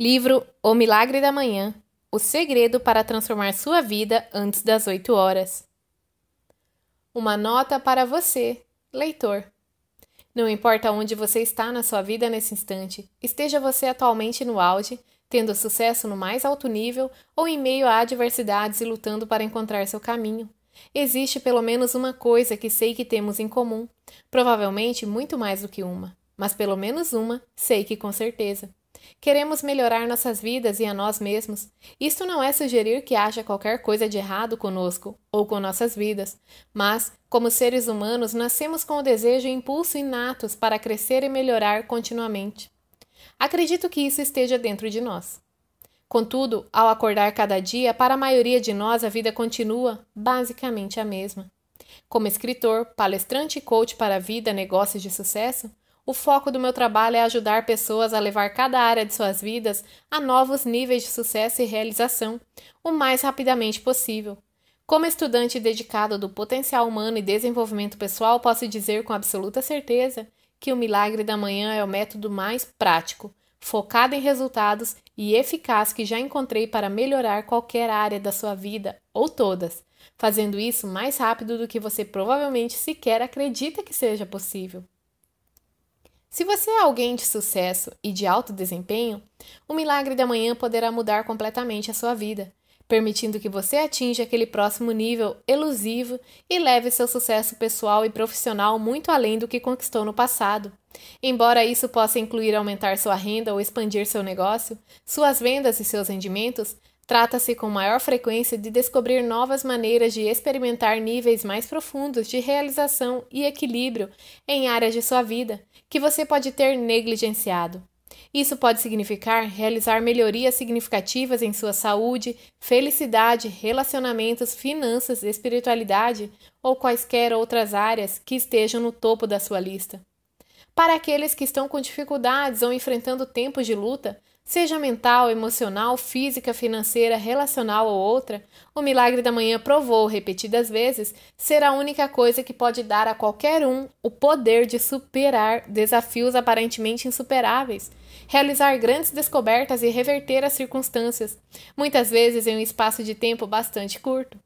Livro O Milagre da Manhã O segredo para transformar sua vida antes das 8 horas. Uma nota para você, leitor. Não importa onde você está na sua vida nesse instante, esteja você atualmente no auge, tendo sucesso no mais alto nível ou em meio a adversidades e lutando para encontrar seu caminho. Existe pelo menos uma coisa que sei que temos em comum, provavelmente muito mais do que uma, mas pelo menos uma sei que com certeza. Queremos melhorar nossas vidas e a nós mesmos. Isto não é sugerir que haja qualquer coisa de errado conosco ou com nossas vidas, mas, como seres humanos, nascemos com o desejo e impulso inatos para crescer e melhorar continuamente. Acredito que isso esteja dentro de nós. Contudo, ao acordar cada dia, para a maioria de nós a vida continua basicamente a mesma. Como escritor, palestrante e coach para a vida, negócios de sucesso, o foco do meu trabalho é ajudar pessoas a levar cada área de suas vidas a novos níveis de sucesso e realização, o mais rapidamente possível. Como estudante dedicado do potencial humano e desenvolvimento pessoal, posso dizer com absoluta certeza que o milagre da manhã é o método mais prático, focado em resultados e eficaz que já encontrei para melhorar qualquer área da sua vida, ou todas, fazendo isso mais rápido do que você provavelmente sequer acredita que seja possível. Se você é alguém de sucesso e de alto desempenho, o milagre da manhã poderá mudar completamente a sua vida, permitindo que você atinja aquele próximo nível elusivo e leve seu sucesso pessoal e profissional muito além do que conquistou no passado. Embora isso possa incluir aumentar sua renda ou expandir seu negócio, suas vendas e seus rendimentos, Trata-se com maior frequência de descobrir novas maneiras de experimentar níveis mais profundos de realização e equilíbrio em áreas de sua vida que você pode ter negligenciado. Isso pode significar realizar melhorias significativas em sua saúde, felicidade, relacionamentos, finanças, espiritualidade ou quaisquer outras áreas que estejam no topo da sua lista. Para aqueles que estão com dificuldades ou enfrentando tempos de luta, seja mental, emocional, física, financeira, relacional ou outra, o milagre da manhã provou repetidas vezes ser a única coisa que pode dar a qualquer um o poder de superar desafios aparentemente insuperáveis, realizar grandes descobertas e reverter as circunstâncias, muitas vezes em um espaço de tempo bastante curto.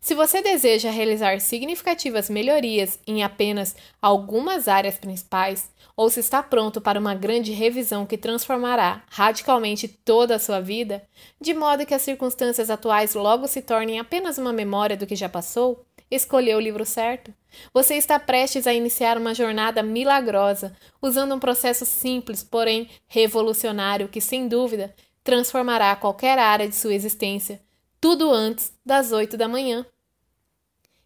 Se você deseja realizar significativas melhorias em apenas algumas áreas principais, ou se está pronto para uma grande revisão que transformará radicalmente toda a sua vida, de modo que as circunstâncias atuais logo se tornem apenas uma memória do que já passou, escolheu o livro certo. Você está prestes a iniciar uma jornada milagrosa, usando um processo simples, porém revolucionário, que, sem dúvida, transformará qualquer área de sua existência tudo antes das oito da manhã.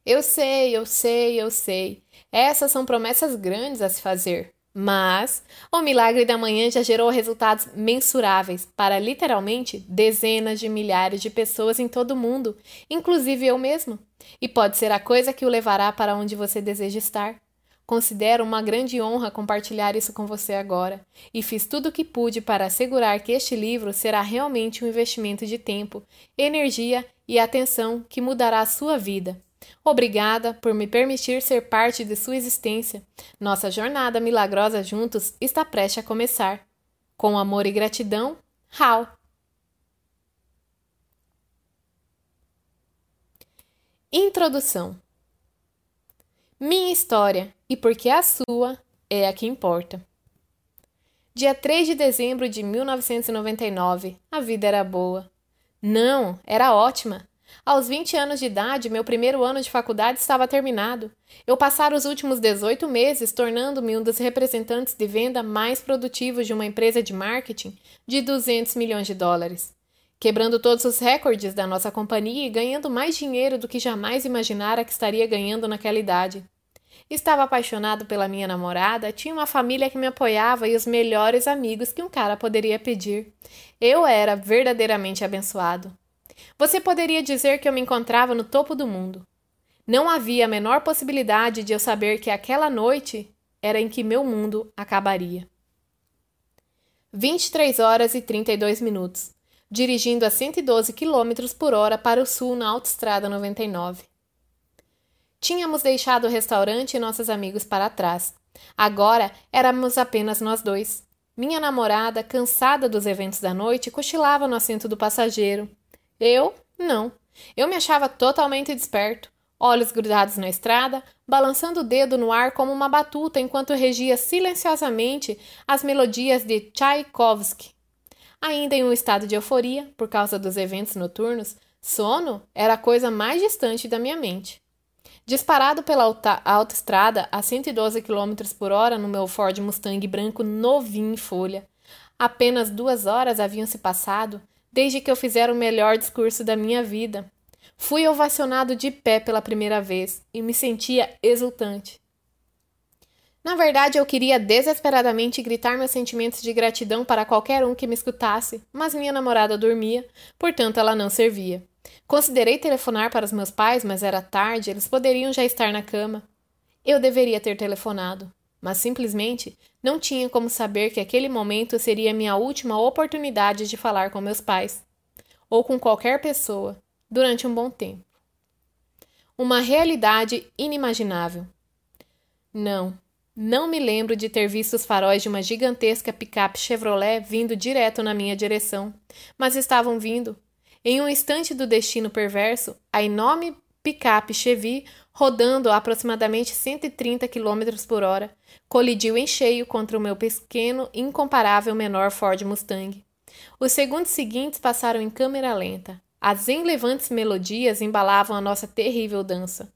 Eu sei, eu sei, eu sei. Essas são promessas grandes a se fazer. Mas o milagre da manhã já gerou resultados mensuráveis para literalmente dezenas de milhares de pessoas em todo o mundo, inclusive eu mesmo. E pode ser a coisa que o levará para onde você deseja estar. Considero uma grande honra compartilhar isso com você agora, e fiz tudo o que pude para assegurar que este livro será realmente um investimento de tempo, energia e atenção que mudará a sua vida. Obrigada por me permitir ser parte de sua existência. Nossa jornada milagrosa juntos está prestes a começar. Com amor e gratidão, Hal. Introdução minha história e porque a sua é a que importa. Dia 3 de dezembro de 1999, a vida era boa. Não, era ótima. Aos 20 anos de idade, meu primeiro ano de faculdade estava terminado. Eu passara os últimos 18 meses tornando-me um dos representantes de venda mais produtivos de uma empresa de marketing de 200 milhões de dólares. Quebrando todos os recordes da nossa companhia e ganhando mais dinheiro do que jamais imaginara que estaria ganhando naquela idade. Estava apaixonado pela minha namorada, tinha uma família que me apoiava e os melhores amigos que um cara poderia pedir. Eu era verdadeiramente abençoado. Você poderia dizer que eu me encontrava no topo do mundo. Não havia a menor possibilidade de eu saber que aquela noite era em que meu mundo acabaria. 23 horas e 32 minutos, dirigindo a 112 km por hora para o sul na Autostrada 99. Tínhamos deixado o restaurante e nossos amigos para trás. Agora éramos apenas nós dois. Minha namorada, cansada dos eventos da noite, cochilava no assento do passageiro. Eu, não. Eu me achava totalmente desperto, olhos grudados na estrada, balançando o dedo no ar como uma batuta enquanto regia silenciosamente as melodias de Tchaikovsky. Ainda em um estado de euforia, por causa dos eventos noturnos, sono era a coisa mais distante da minha mente. Disparado pela autoestrada a 112 km por hora no meu Ford Mustang branco novinho em folha. Apenas duas horas haviam se passado desde que eu fizera o melhor discurso da minha vida. Fui ovacionado de pé pela primeira vez e me sentia exultante. Na verdade, eu queria desesperadamente gritar meus sentimentos de gratidão para qualquer um que me escutasse, mas minha namorada dormia, portanto ela não servia. Considerei telefonar para os meus pais, mas era tarde, eles poderiam já estar na cama. Eu deveria ter telefonado, mas simplesmente não tinha como saber que aquele momento seria minha última oportunidade de falar com meus pais, ou com qualquer pessoa, durante um bom tempo. Uma realidade inimaginável. Não, não me lembro de ter visto os faróis de uma gigantesca picape Chevrolet vindo direto na minha direção, mas estavam vindo em um instante do destino perverso, a enorme picape Chevy, rodando a aproximadamente 130 km por hora, colidiu em cheio contra o meu pequeno, incomparável menor Ford Mustang. Os segundos seguintes passaram em câmera lenta. As enlevantes melodias embalavam a nossa terrível dança.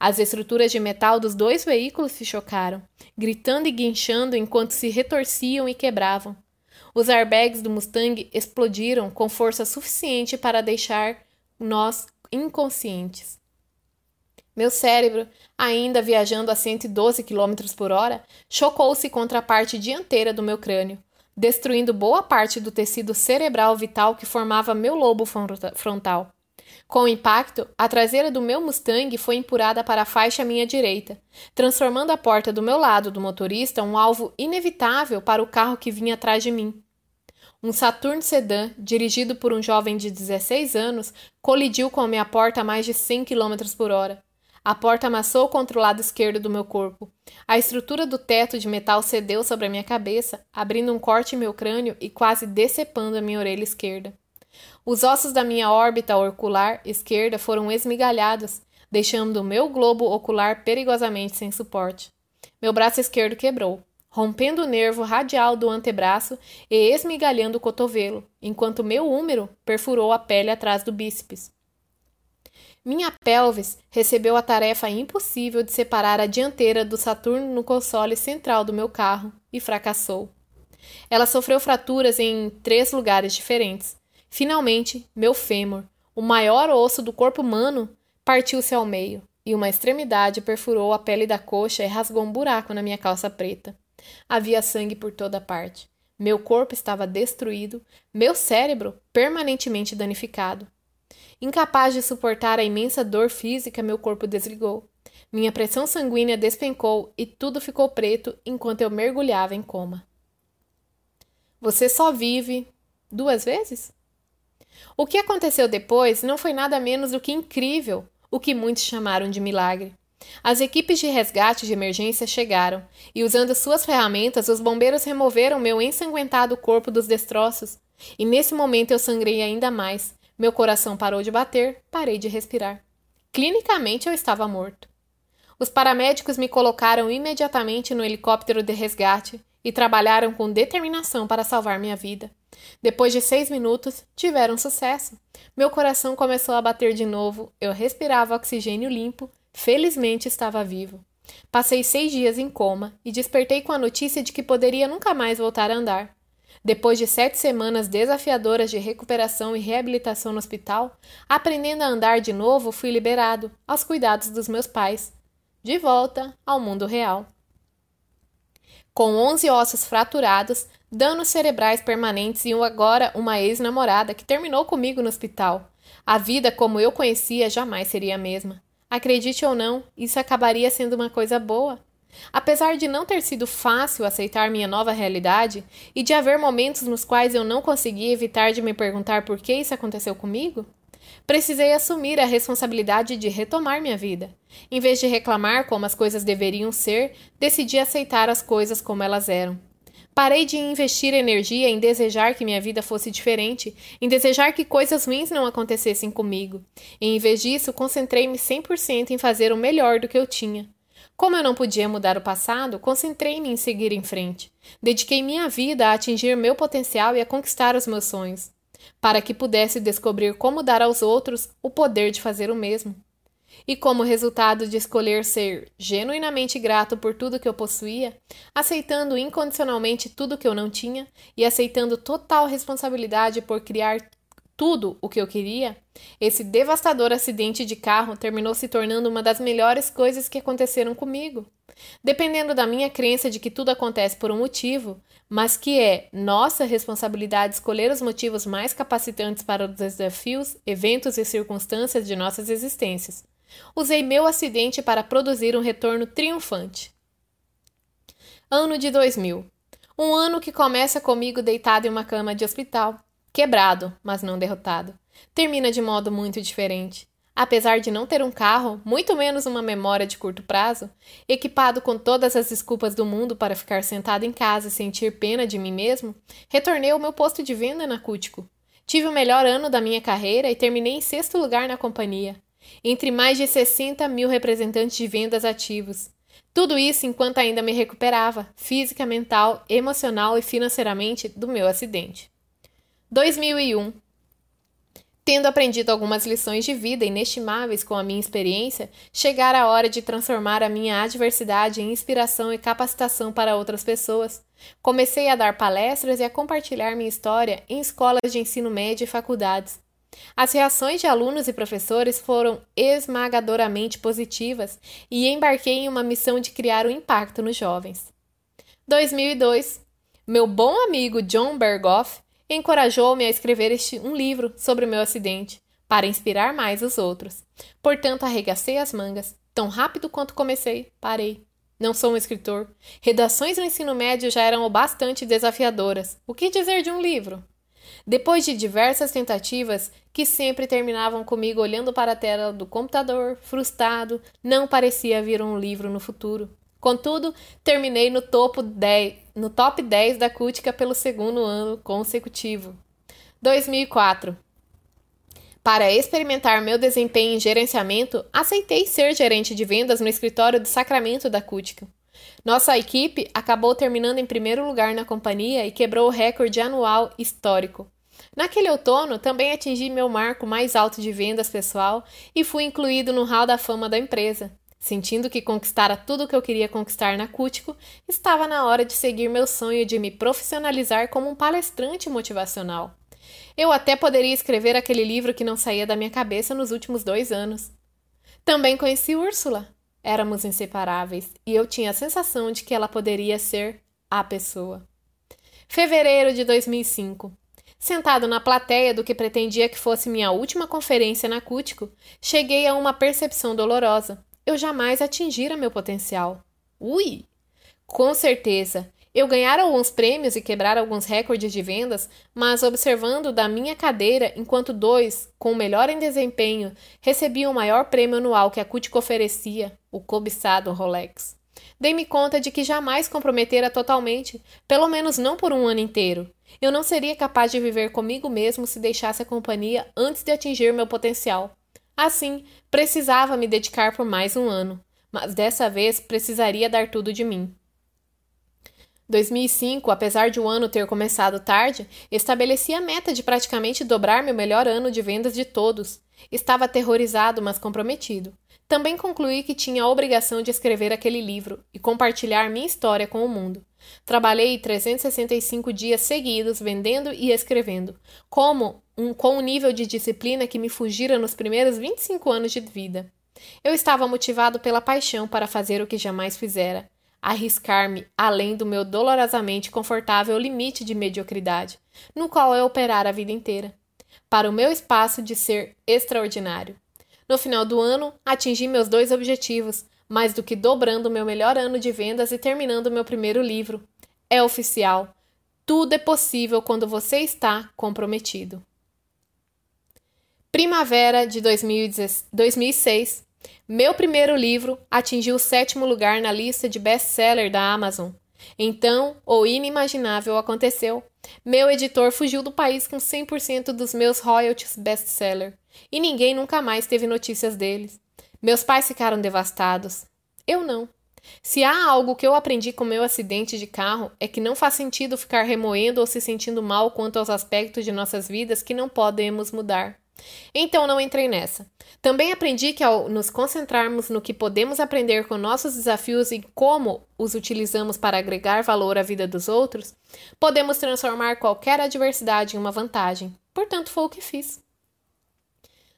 As estruturas de metal dos dois veículos se chocaram, gritando e guinchando enquanto se retorciam e quebravam. Os airbags do Mustang explodiram com força suficiente para deixar nós inconscientes. Meu cérebro, ainda viajando a 112 km por hora, chocou-se contra a parte dianteira do meu crânio, destruindo boa parte do tecido cerebral vital que formava meu lobo frontal. Com o impacto, a traseira do meu Mustang foi empurrada para a faixa à minha direita, transformando a porta do meu lado do motorista um alvo inevitável para o carro que vinha atrás de mim. Um Saturn Sedan, dirigido por um jovem de 16 anos, colidiu com a minha porta a mais de 100 km por hora. A porta amassou contra o lado esquerdo do meu corpo. A estrutura do teto de metal cedeu sobre a minha cabeça, abrindo um corte em meu crânio e quase decepando a minha orelha esquerda. Os ossos da minha órbita ocular esquerda foram esmigalhados, deixando o meu globo ocular perigosamente sem suporte. Meu braço esquerdo quebrou, rompendo o nervo radial do antebraço e esmigalhando o cotovelo, enquanto meu úmero perfurou a pele atrás do bíceps. Minha pelvis recebeu a tarefa impossível de separar a dianteira do Saturno no console central do meu carro e fracassou. Ela sofreu fraturas em três lugares diferentes, Finalmente, meu fêmur, o maior osso do corpo humano, partiu-se ao meio, e uma extremidade perfurou a pele da coxa e rasgou um buraco na minha calça preta. Havia sangue por toda parte. Meu corpo estava destruído, meu cérebro permanentemente danificado. Incapaz de suportar a imensa dor física, meu corpo desligou. Minha pressão sanguínea despencou e tudo ficou preto enquanto eu mergulhava em coma. Você só vive duas vezes? O que aconteceu depois não foi nada menos do que incrível, o que muitos chamaram de milagre. As equipes de resgate de emergência chegaram e, usando suas ferramentas, os bombeiros removeram meu ensanguentado corpo dos destroços. E nesse momento eu sangrei ainda mais. Meu coração parou de bater, parei de respirar. Clinicamente eu estava morto. Os paramédicos me colocaram imediatamente no helicóptero de resgate e trabalharam com determinação para salvar minha vida. Depois de seis minutos, tiveram sucesso. Meu coração começou a bater de novo, eu respirava oxigênio limpo, felizmente estava vivo. Passei seis dias em coma e despertei com a notícia de que poderia nunca mais voltar a andar. Depois de sete semanas desafiadoras de recuperação e reabilitação no hospital, aprendendo a andar de novo, fui liberado, aos cuidados dos meus pais. De volta ao mundo real. Com 11 ossos fraturados, danos cerebrais permanentes e agora uma ex-namorada que terminou comigo no hospital. A vida como eu conhecia jamais seria a mesma. Acredite ou não, isso acabaria sendo uma coisa boa. Apesar de não ter sido fácil aceitar minha nova realidade e de haver momentos nos quais eu não conseguia evitar de me perguntar por que isso aconteceu comigo, Precisei assumir a responsabilidade de retomar minha vida. Em vez de reclamar como as coisas deveriam ser, decidi aceitar as coisas como elas eram. Parei de investir energia em desejar que minha vida fosse diferente, em desejar que coisas ruins não acontecessem comigo. E, em vez disso, concentrei-me 100% em fazer o melhor do que eu tinha. Como eu não podia mudar o passado, concentrei-me em seguir em frente. Dediquei minha vida a atingir meu potencial e a conquistar os meus sonhos, para que pudesse descobrir como dar aos outros o poder de fazer o mesmo. E como resultado de escolher ser genuinamente grato por tudo que eu possuía, aceitando incondicionalmente tudo que eu não tinha e aceitando total responsabilidade por criar tudo o que eu queria, esse devastador acidente de carro terminou se tornando uma das melhores coisas que aconteceram comigo. Dependendo da minha crença de que tudo acontece por um motivo, mas que é nossa responsabilidade escolher os motivos mais capacitantes para os desafios, eventos e circunstâncias de nossas existências. Usei meu acidente para produzir um retorno triunfante. Ano de 2000. Um ano que começa comigo deitado em uma cama de hospital, quebrado, mas não derrotado. Termina de modo muito diferente. Apesar de não ter um carro, muito menos uma memória de curto prazo, equipado com todas as desculpas do mundo para ficar sentado em casa e sentir pena de mim mesmo, retornei ao meu posto de venda na Cútico. Tive o melhor ano da minha carreira e terminei em sexto lugar na companhia entre mais de 60 mil representantes de vendas ativos. Tudo isso enquanto ainda me recuperava, física, mental, emocional e financeiramente, do meu acidente. 2001 Tendo aprendido algumas lições de vida inestimáveis com a minha experiência, chegara a hora de transformar a minha adversidade em inspiração e capacitação para outras pessoas. Comecei a dar palestras e a compartilhar minha história em escolas de ensino médio e faculdades. As reações de alunos e professores foram esmagadoramente positivas e embarquei em uma missão de criar um impacto nos jovens. 2002. Meu bom amigo John Berghoff encorajou-me a escrever este, um livro sobre o meu acidente, para inspirar mais os outros. Portanto, arregacei as mangas. Tão rápido quanto comecei, parei. Não sou um escritor. Redações no ensino médio já eram bastante desafiadoras. O que dizer de um livro? Depois de diversas tentativas, que sempre terminavam comigo olhando para a tela do computador, frustrado, não parecia haver um livro no futuro. Contudo, terminei no, topo 10, no top 10 da Cútica pelo segundo ano consecutivo. 2004. Para experimentar meu desempenho em gerenciamento, aceitei ser gerente de vendas no escritório do Sacramento da Cútica. Nossa equipe acabou terminando em primeiro lugar na companhia e quebrou o recorde anual histórico. Naquele outono, também atingi meu marco mais alto de vendas pessoal e fui incluído no hall da fama da empresa. Sentindo que conquistara tudo o que eu queria conquistar na Cútico, estava na hora de seguir meu sonho de me profissionalizar como um palestrante motivacional. Eu até poderia escrever aquele livro que não saía da minha cabeça nos últimos dois anos. Também conheci Úrsula. Éramos inseparáveis e eu tinha a sensação de que ela poderia ser a pessoa. Fevereiro de 2005. Sentado na plateia do que pretendia que fosse minha última conferência na Cútico, cheguei a uma percepção dolorosa. Eu jamais atingira meu potencial. Ui! Com certeza, eu ganhara alguns prêmios e quebrara alguns recordes de vendas, mas observando da minha cadeira, enquanto dois, com o melhor em desempenho, recebiam o maior prêmio anual que a Cutico oferecia, o cobiçado Rolex. Dei-me conta de que jamais comprometera totalmente, pelo menos não por um ano inteiro. Eu não seria capaz de viver comigo mesmo se deixasse a companhia antes de atingir meu potencial. Assim, precisava me dedicar por mais um ano, mas dessa vez precisaria dar tudo de mim. 2005, apesar de o ano ter começado tarde, estabeleci a meta de praticamente dobrar meu melhor ano de vendas de todos. Estava aterrorizado, mas comprometido. Também concluí que tinha a obrigação de escrever aquele livro e compartilhar minha história com o mundo. Trabalhei 365 dias seguidos vendendo e escrevendo, como um, com um nível de disciplina que me fugira nos primeiros 25 anos de vida. Eu estava motivado pela paixão para fazer o que jamais fizera, arriscar-me além do meu dolorosamente confortável limite de mediocridade, no qual eu operara a vida inteira, para o meu espaço de ser extraordinário. No final do ano, atingi meus dois objetivos, mais do que dobrando meu melhor ano de vendas e terminando meu primeiro livro. É oficial. Tudo é possível quando você está comprometido. Primavera de 2006. Meu primeiro livro atingiu o sétimo lugar na lista de best-seller da Amazon. Então, o inimaginável aconteceu. Meu editor fugiu do país com 100% dos meus royalties best-seller e ninguém nunca mais teve notícias deles. Meus pais ficaram devastados. Eu não. Se há algo que eu aprendi com meu acidente de carro é que não faz sentido ficar remoendo ou se sentindo mal quanto aos aspectos de nossas vidas que não podemos mudar. Então não entrei nessa. Também aprendi que ao nos concentrarmos no que podemos aprender com nossos desafios e como os utilizamos para agregar valor à vida dos outros, podemos transformar qualquer adversidade em uma vantagem. Portanto, foi o que fiz.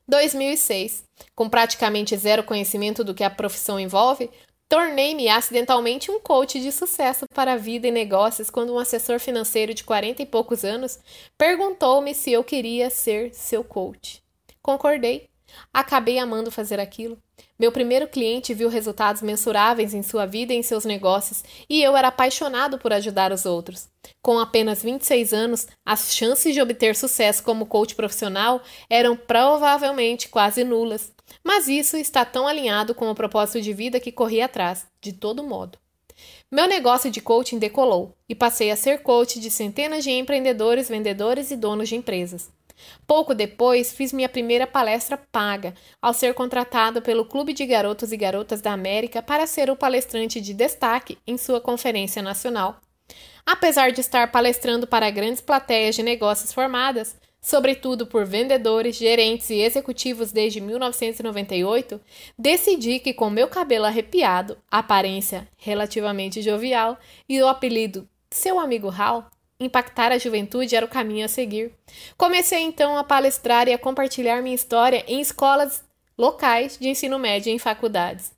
2006. Com praticamente zero conhecimento do que a profissão envolve, tornei-me acidentalmente um coach de sucesso para a vida e negócios quando um assessor financeiro de 40 e poucos anos perguntou-me se eu queria ser seu coach. Concordei. Acabei amando fazer aquilo. Meu primeiro cliente viu resultados mensuráveis em sua vida e em seus negócios, e eu era apaixonado por ajudar os outros. Com apenas 26 anos, as chances de obter sucesso como coach profissional eram provavelmente quase nulas, mas isso está tão alinhado com o propósito de vida que corri atrás, de todo modo. Meu negócio de coaching decolou e passei a ser coach de centenas de empreendedores, vendedores e donos de empresas. Pouco depois, fiz minha primeira palestra paga, ao ser contratado pelo Clube de Garotos e Garotas da América para ser o palestrante de destaque em sua conferência nacional. Apesar de estar palestrando para grandes plateias de negócios formadas, sobretudo por vendedores, gerentes e executivos desde 1998, decidi que com meu cabelo arrepiado, aparência relativamente jovial e o apelido seu amigo Hal, impactar a juventude era o caminho a seguir. Comecei então a palestrar e a compartilhar minha história em escolas locais de ensino médio e em faculdades.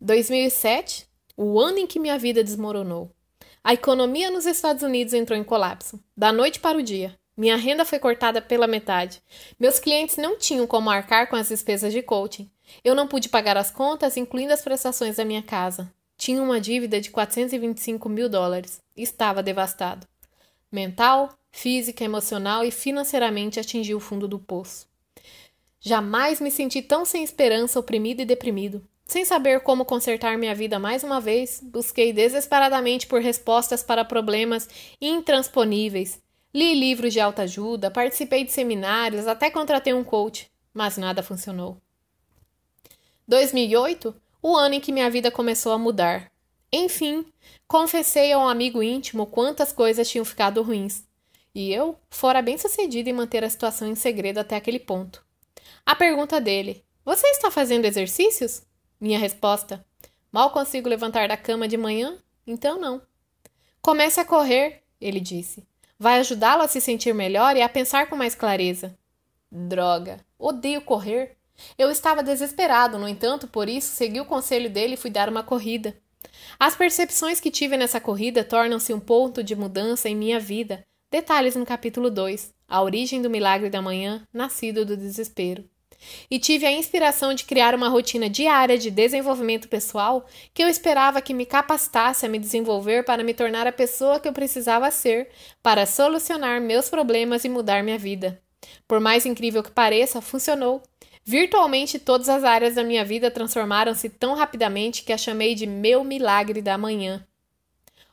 2007, o ano em que minha vida desmoronou. A economia nos Estados Unidos entrou em colapso, da noite para o dia. Minha renda foi cortada pela metade. Meus clientes não tinham como arcar com as despesas de coaching. Eu não pude pagar as contas, incluindo as prestações da minha casa. Tinha uma dívida de 425 mil dólares. Estava devastado. Mental, física, emocional e financeiramente atingi o fundo do poço. Jamais me senti tão sem esperança, oprimido e deprimido. Sem saber como consertar minha vida mais uma vez, busquei desesperadamente por respostas para problemas intransponíveis. Li livros de autoajuda, participei de seminários, até contratei um coach, mas nada funcionou. 2008 o ano em que minha vida começou a mudar. Enfim, confessei a um amigo íntimo quantas coisas tinham ficado ruins. E eu fora bem sucedida em manter a situação em segredo até aquele ponto. A pergunta dele: Você está fazendo exercícios? Minha resposta: Mal consigo levantar da cama de manhã, então não. Comece a correr, ele disse. Vai ajudá-lo a se sentir melhor e a pensar com mais clareza. Droga, odeio correr. Eu estava desesperado, no entanto, por isso segui o conselho dele e fui dar uma corrida. As percepções que tive nessa corrida tornam-se um ponto de mudança em minha vida. Detalhes no capítulo 2, a origem do milagre da manhã, nascido do desespero. E tive a inspiração de criar uma rotina diária de desenvolvimento pessoal que eu esperava que me capacitasse a me desenvolver para me tornar a pessoa que eu precisava ser para solucionar meus problemas e mudar minha vida. Por mais incrível que pareça, funcionou. Virtualmente todas as áreas da minha vida transformaram-se tão rapidamente que a chamei de meu milagre da manhã.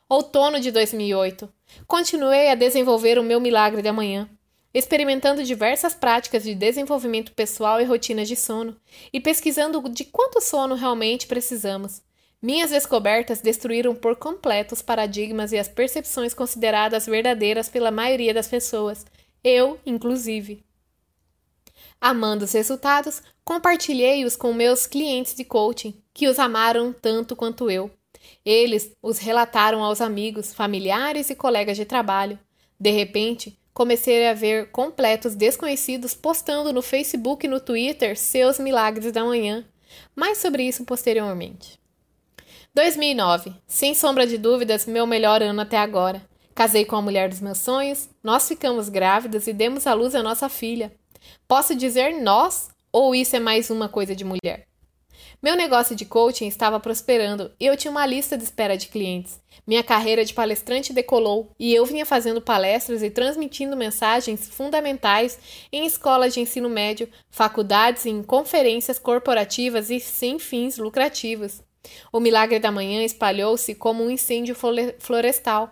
Outono de 2008. Continuei a desenvolver o meu milagre da manhã, experimentando diversas práticas de desenvolvimento pessoal e rotinas de sono, e pesquisando de quanto sono realmente precisamos. Minhas descobertas destruíram por completo os paradigmas e as percepções consideradas verdadeiras pela maioria das pessoas, eu, inclusive. Amando os resultados, compartilhei-os com meus clientes de coaching, que os amaram tanto quanto eu. Eles os relataram aos amigos, familiares e colegas de trabalho. De repente, comecei a ver completos desconhecidos postando no Facebook e no Twitter seus milagres da manhã. Mais sobre isso posteriormente. 2009. Sem sombra de dúvidas, meu melhor ano até agora. Casei com a mulher dos meus sonhos, nós ficamos grávidas e demos à luz a nossa filha. Posso dizer nós ou isso é mais uma coisa de mulher? Meu negócio de coaching estava prosperando e eu tinha uma lista de espera de clientes. Minha carreira de palestrante decolou e eu vinha fazendo palestras e transmitindo mensagens fundamentais em escolas de ensino médio, faculdades e em conferências corporativas e sem fins lucrativos. O milagre da manhã espalhou-se como um incêndio florestal.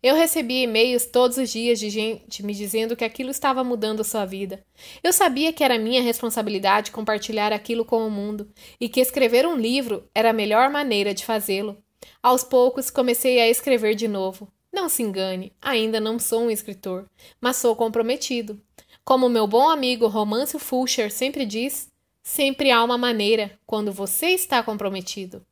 Eu recebia e-mails todos os dias de gente me dizendo que aquilo estava mudando sua vida. Eu sabia que era minha responsabilidade compartilhar aquilo com o mundo e que escrever um livro era a melhor maneira de fazê-lo. Aos poucos comecei a escrever de novo. Não se engane, ainda não sou um escritor, mas sou comprometido. Como meu bom amigo Romance Fulcher sempre diz, sempre há uma maneira quando você está comprometido.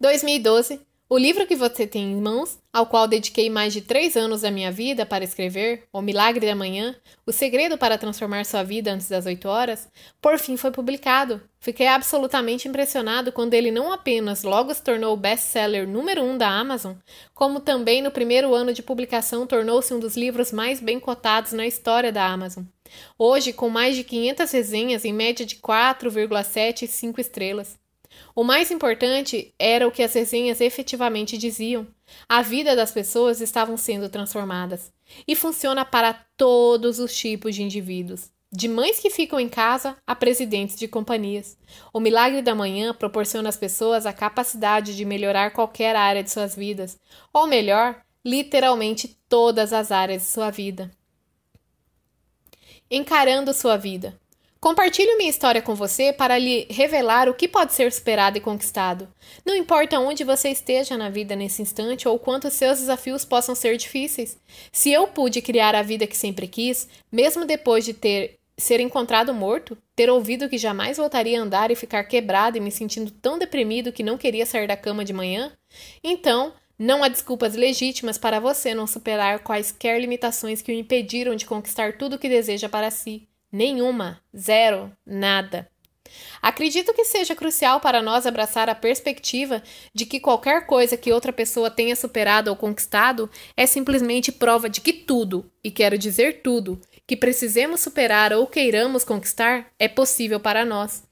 2012 o livro que você tem em mãos, ao qual dediquei mais de três anos da minha vida para escrever, O Milagre da Manhã, O Segredo para Transformar Sua Vida Antes das Oito Horas, por fim foi publicado. Fiquei absolutamente impressionado quando ele não apenas logo se tornou o best-seller número um da Amazon, como também no primeiro ano de publicação tornou-se um dos livros mais bem cotados na história da Amazon. Hoje, com mais de 500 resenhas em média de 4,7 e 5 estrelas. O mais importante era o que as resenhas efetivamente diziam. A vida das pessoas estavam sendo transformadas. E funciona para todos os tipos de indivíduos. De mães que ficam em casa a presidentes de companhias. O milagre da manhã proporciona às pessoas a capacidade de melhorar qualquer área de suas vidas, ou melhor, literalmente todas as áreas de sua vida. Encarando sua vida. Compartilho minha história com você para lhe revelar o que pode ser superado e conquistado. Não importa onde você esteja na vida nesse instante ou quanto seus desafios possam ser difíceis. Se eu pude criar a vida que sempre quis, mesmo depois de ter ser encontrado morto, ter ouvido que jamais voltaria a andar e ficar quebrado e me sentindo tão deprimido que não queria sair da cama de manhã, então não há desculpas legítimas para você não superar quaisquer limitações que o impediram de conquistar tudo o que deseja para si. Nenhuma, zero, nada. Acredito que seja crucial para nós abraçar a perspectiva de que qualquer coisa que outra pessoa tenha superado ou conquistado é simplesmente prova de que tudo, e quero dizer tudo, que precisemos superar ou queiramos conquistar é possível para nós.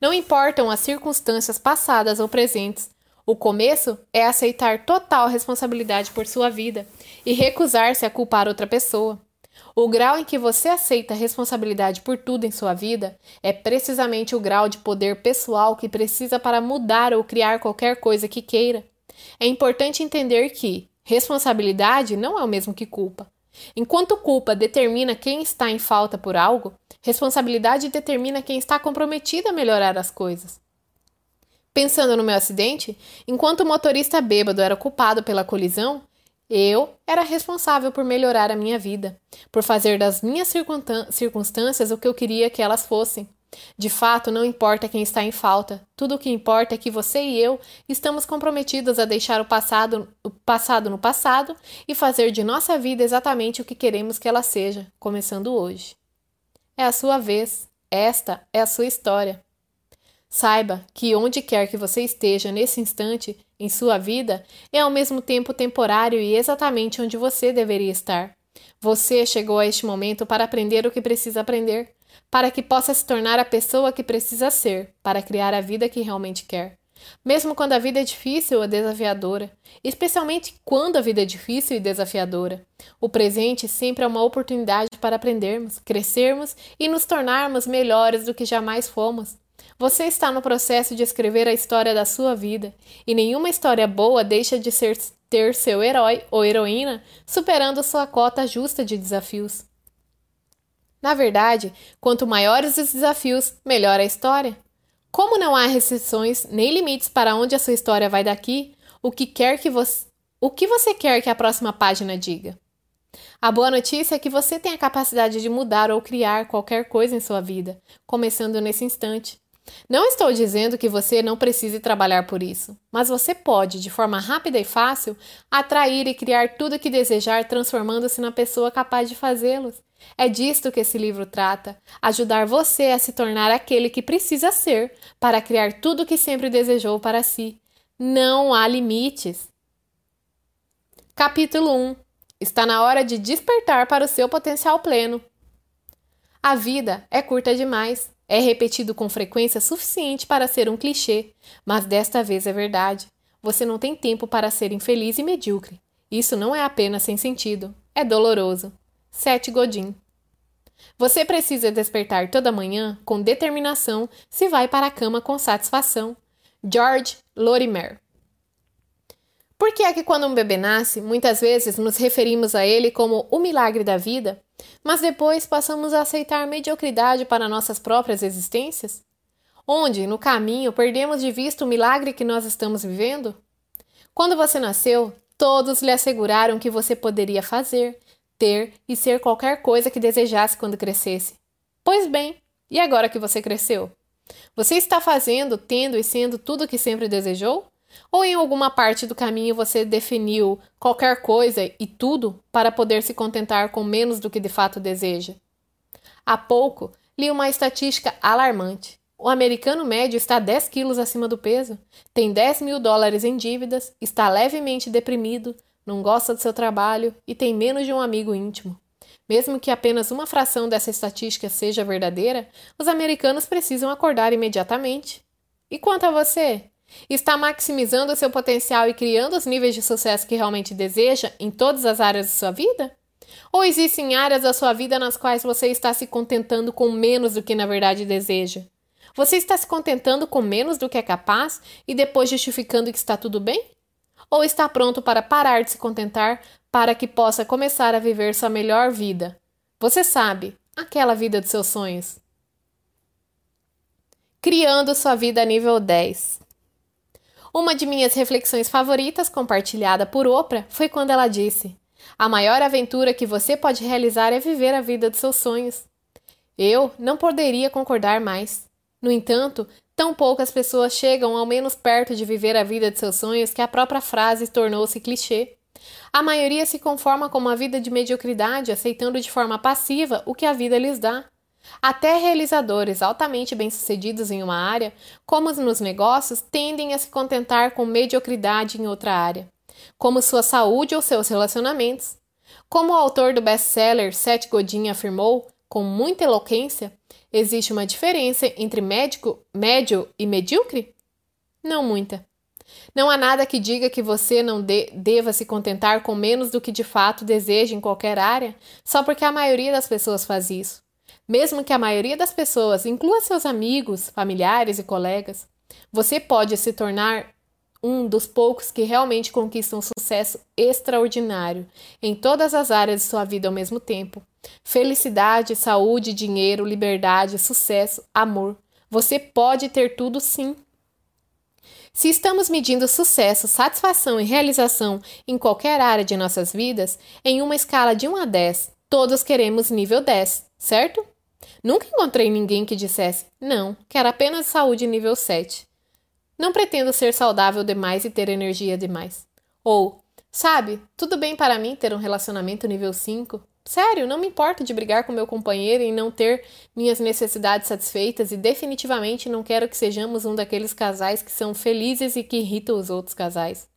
Não importam as circunstâncias passadas ou presentes. O começo é aceitar total responsabilidade por sua vida e recusar-se a culpar outra pessoa. O grau em que você aceita a responsabilidade por tudo em sua vida é precisamente o grau de poder pessoal que precisa para mudar ou criar qualquer coisa que queira. É importante entender que responsabilidade não é o mesmo que culpa. Enquanto culpa determina quem está em falta por algo, responsabilidade determina quem está comprometido a melhorar as coisas. Pensando no meu acidente, enquanto o motorista bêbado era culpado pela colisão, eu era responsável por melhorar a minha vida, por fazer das minhas circunstâncias o que eu queria que elas fossem. De fato, não importa quem está em falta, tudo o que importa é que você e eu estamos comprometidos a deixar o passado, o passado no passado e fazer de nossa vida exatamente o que queremos que ela seja, começando hoje. É a sua vez, esta é a sua história. Saiba que onde quer que você esteja nesse instante em sua vida é ao mesmo tempo temporário e exatamente onde você deveria estar. Você chegou a este momento para aprender o que precisa aprender, para que possa se tornar a pessoa que precisa ser, para criar a vida que realmente quer. Mesmo quando a vida é difícil ou desafiadora, especialmente quando a vida é difícil e desafiadora. O presente sempre é uma oportunidade para aprendermos, crescermos e nos tornarmos melhores do que jamais fomos. Você está no processo de escrever a história da sua vida, e nenhuma história boa deixa de ser, ter seu herói ou heroína superando sua cota justa de desafios. Na verdade, quanto maiores os desafios, melhor a história. Como não há restrições nem limites para onde a sua história vai daqui, o que quer que você, o que você quer que a próxima página diga? A boa notícia é que você tem a capacidade de mudar ou criar qualquer coisa em sua vida, começando nesse instante. Não estou dizendo que você não precise trabalhar por isso, mas você pode, de forma rápida e fácil, atrair e criar tudo o que desejar, transformando-se na pessoa capaz de fazê-los. É disto que esse livro trata: ajudar você a se tornar aquele que precisa ser para criar tudo o que sempre desejou para si. Não há limites. Capítulo 1 Está na hora de despertar para o seu potencial pleno. A vida é curta demais. É repetido com frequência suficiente para ser um clichê, mas desta vez é verdade. Você não tem tempo para ser infeliz e medíocre. Isso não é apenas sem sentido, é doloroso. Seth Godin. Você precisa despertar toda manhã com determinação se vai para a cama com satisfação. George Lorimer. Por que é que quando um bebê nasce, muitas vezes nos referimos a ele como o milagre da vida, mas depois passamos a aceitar mediocridade para nossas próprias existências? Onde, no caminho, perdemos de vista o milagre que nós estamos vivendo? Quando você nasceu, todos lhe asseguraram que você poderia fazer, ter e ser qualquer coisa que desejasse quando crescesse. Pois bem, e agora que você cresceu? Você está fazendo, tendo e sendo tudo o que sempre desejou? Ou em alguma parte do caminho você definiu qualquer coisa e tudo para poder se contentar com menos do que de fato deseja? Há pouco li uma estatística alarmante. O americano médio está 10 quilos acima do peso, tem 10 mil dólares em dívidas, está levemente deprimido, não gosta do seu trabalho e tem menos de um amigo íntimo. Mesmo que apenas uma fração dessa estatística seja verdadeira, os americanos precisam acordar imediatamente. E quanto a você? Está maximizando seu potencial e criando os níveis de sucesso que realmente deseja em todas as áreas da sua vida? Ou existem áreas da sua vida nas quais você está se contentando com menos do que na verdade deseja? Você está se contentando com menos do que é capaz e depois justificando que está tudo bem? Ou está pronto para parar de se contentar para que possa começar a viver sua melhor vida? Você sabe, aquela vida dos seus sonhos. Criando sua vida nível 10. Uma de minhas reflexões favoritas, compartilhada por Oprah, foi quando ela disse: A maior aventura que você pode realizar é viver a vida dos seus sonhos. Eu não poderia concordar mais. No entanto, tão poucas pessoas chegam ao menos perto de viver a vida de seus sonhos que a própria frase tornou-se clichê. A maioria se conforma com uma vida de mediocridade, aceitando de forma passiva o que a vida lhes dá. Até realizadores altamente bem-sucedidos em uma área, como nos negócios, tendem a se contentar com mediocridade em outra área, como sua saúde ou seus relacionamentos. Como o autor do best-seller Seth Godin afirmou, com muita eloquência, existe uma diferença entre médico, médio e medíocre? Não muita. Não há nada que diga que você não de, deva se contentar com menos do que de fato deseja em qualquer área, só porque a maioria das pessoas faz isso. Mesmo que a maioria das pessoas inclua seus amigos, familiares e colegas, você pode se tornar um dos poucos que realmente conquistam sucesso extraordinário em todas as áreas de sua vida ao mesmo tempo. Felicidade, saúde, dinheiro, liberdade, sucesso, amor. Você pode ter tudo sim. Se estamos medindo sucesso, satisfação e realização em qualquer área de nossas vidas, em uma escala de 1 a 10, todos queremos nível 10, certo? Nunca encontrei ninguém que dissesse: não, quero apenas saúde nível 7. Não pretendo ser saudável demais e ter energia demais. Ou, sabe, tudo bem para mim ter um relacionamento nível 5. Sério, não me importo de brigar com meu companheiro e não ter minhas necessidades satisfeitas e definitivamente não quero que sejamos um daqueles casais que são felizes e que irritam os outros casais.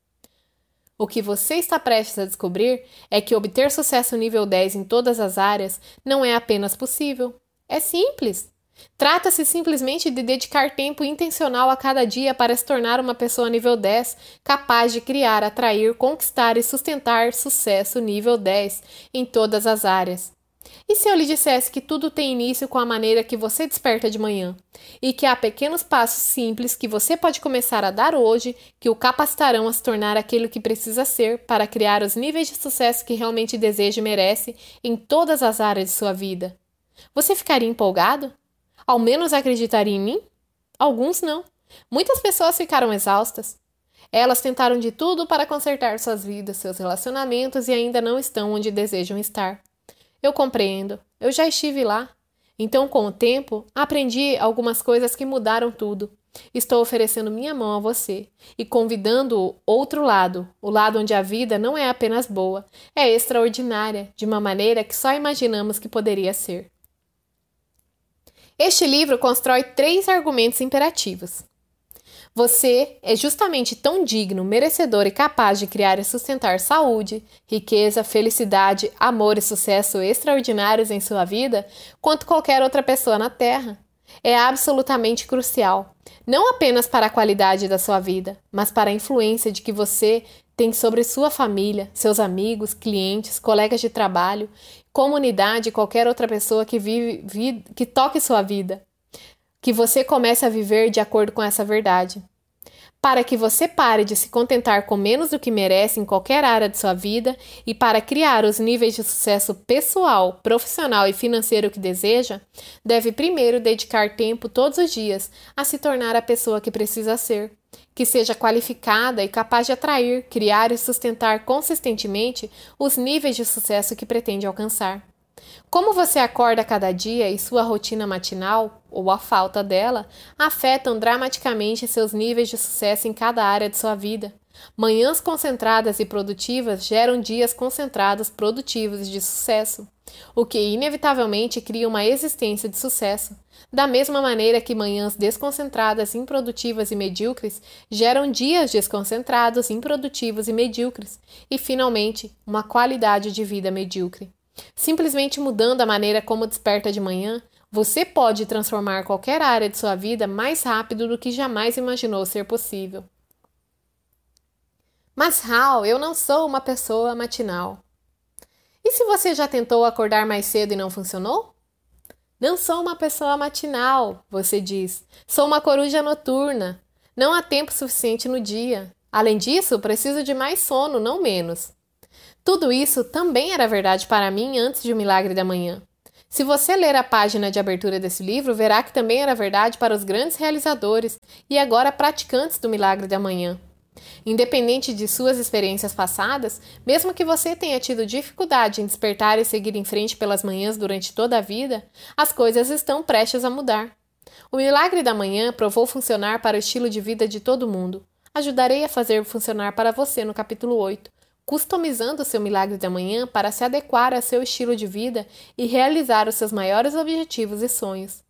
O que você está prestes a descobrir é que obter sucesso nível 10 em todas as áreas não é apenas possível, é simples. Trata-se simplesmente de dedicar tempo intencional a cada dia para se tornar uma pessoa nível 10, capaz de criar, atrair, conquistar e sustentar sucesso nível 10 em todas as áreas. E se eu lhe dissesse que tudo tem início com a maneira que você desperta de manhã, e que há pequenos passos simples que você pode começar a dar hoje que o capacitarão a se tornar aquilo que precisa ser para criar os níveis de sucesso que realmente deseja e merece em todas as áreas de sua vida? Você ficaria empolgado? Ao menos acreditaria em mim? Alguns não. Muitas pessoas ficaram exaustas. Elas tentaram de tudo para consertar suas vidas, seus relacionamentos e ainda não estão onde desejam estar. Eu compreendo. Eu já estive lá. Então, com o tempo, aprendi algumas coisas que mudaram tudo. Estou oferecendo minha mão a você e convidando o outro lado, o lado onde a vida não é apenas boa, é extraordinária, de uma maneira que só imaginamos que poderia ser. Este livro constrói três argumentos imperativos. Você é justamente tão digno, merecedor e capaz de criar e sustentar saúde, riqueza, felicidade, amor e sucesso extraordinários em sua vida quanto qualquer outra pessoa na Terra. É absolutamente crucial, não apenas para a qualidade da sua vida, mas para a influência de que você tem sobre sua família, seus amigos, clientes, colegas de trabalho comunidade e qualquer outra pessoa que vive, que toque sua vida. Que você comece a viver de acordo com essa verdade. para que você pare de se contentar com menos do que merece em qualquer área de sua vida e para criar os níveis de sucesso pessoal, profissional e financeiro que deseja, deve primeiro dedicar tempo todos os dias a se tornar a pessoa que precisa ser, que seja qualificada e capaz de atrair, criar e sustentar consistentemente os níveis de sucesso que pretende alcançar. Como você acorda cada dia e sua rotina matinal, ou a falta dela, afetam dramaticamente seus níveis de sucesso em cada área de sua vida. Manhãs concentradas e produtivas geram dias concentrados, produtivos e de sucesso, o que inevitavelmente cria uma existência de sucesso. Da mesma maneira que manhãs desconcentradas, improdutivas e medíocres geram dias desconcentrados, improdutivos e medíocres, e finalmente, uma qualidade de vida medíocre. Simplesmente mudando a maneira como desperta de manhã, você pode transformar qualquer área de sua vida mais rápido do que jamais imaginou ser possível. Mas, Hal, eu não sou uma pessoa matinal. E se você já tentou acordar mais cedo e não funcionou? Não sou uma pessoa matinal, você diz. Sou uma coruja noturna. Não há tempo suficiente no dia. Além disso, preciso de mais sono, não menos. Tudo isso também era verdade para mim antes de O Milagre da Manhã. Se você ler a página de abertura desse livro, verá que também era verdade para os grandes realizadores e agora praticantes do Milagre da Manhã. Independente de suas experiências passadas, mesmo que você tenha tido dificuldade em despertar e seguir em frente pelas manhãs durante toda a vida, as coisas estão prestes a mudar. O milagre da manhã provou funcionar para o estilo de vida de todo mundo. Ajudarei a fazer funcionar para você no capítulo 8, customizando seu milagre da manhã para se adequar a seu estilo de vida e realizar os seus maiores objetivos e sonhos.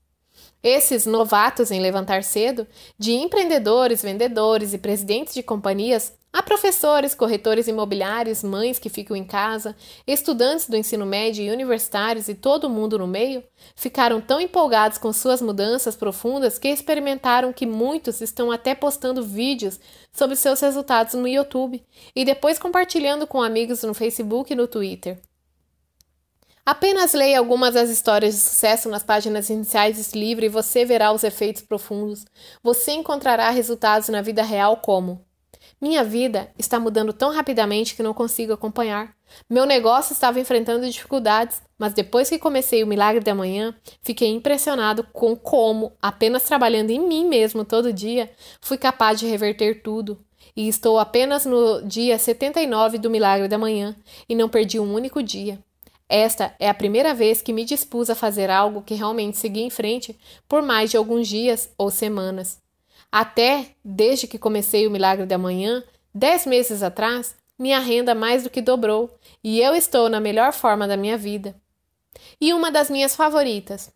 Esses novatos em levantar cedo, de empreendedores, vendedores e presidentes de companhias, Há professores, corretores imobiliários, mães que ficam em casa, estudantes do ensino médio e universitários e todo mundo no meio, ficaram tão empolgados com suas mudanças profundas que experimentaram que muitos estão até postando vídeos sobre seus resultados no YouTube e depois compartilhando com amigos no Facebook e no Twitter. Apenas leia algumas das histórias de sucesso nas páginas iniciais desse livro e você verá os efeitos profundos. Você encontrará resultados na vida real como minha vida está mudando tão rapidamente que não consigo acompanhar. Meu negócio estava enfrentando dificuldades, mas depois que comecei o Milagre da Manhã, fiquei impressionado com como, apenas trabalhando em mim mesmo todo dia, fui capaz de reverter tudo. E estou apenas no dia 79 do Milagre da Manhã e não perdi um único dia. Esta é a primeira vez que me dispus a fazer algo que realmente segui em frente por mais de alguns dias ou semanas. Até desde que comecei o Milagre da Manhã, dez meses atrás, minha renda mais do que dobrou e eu estou na melhor forma da minha vida. E uma das minhas favoritas.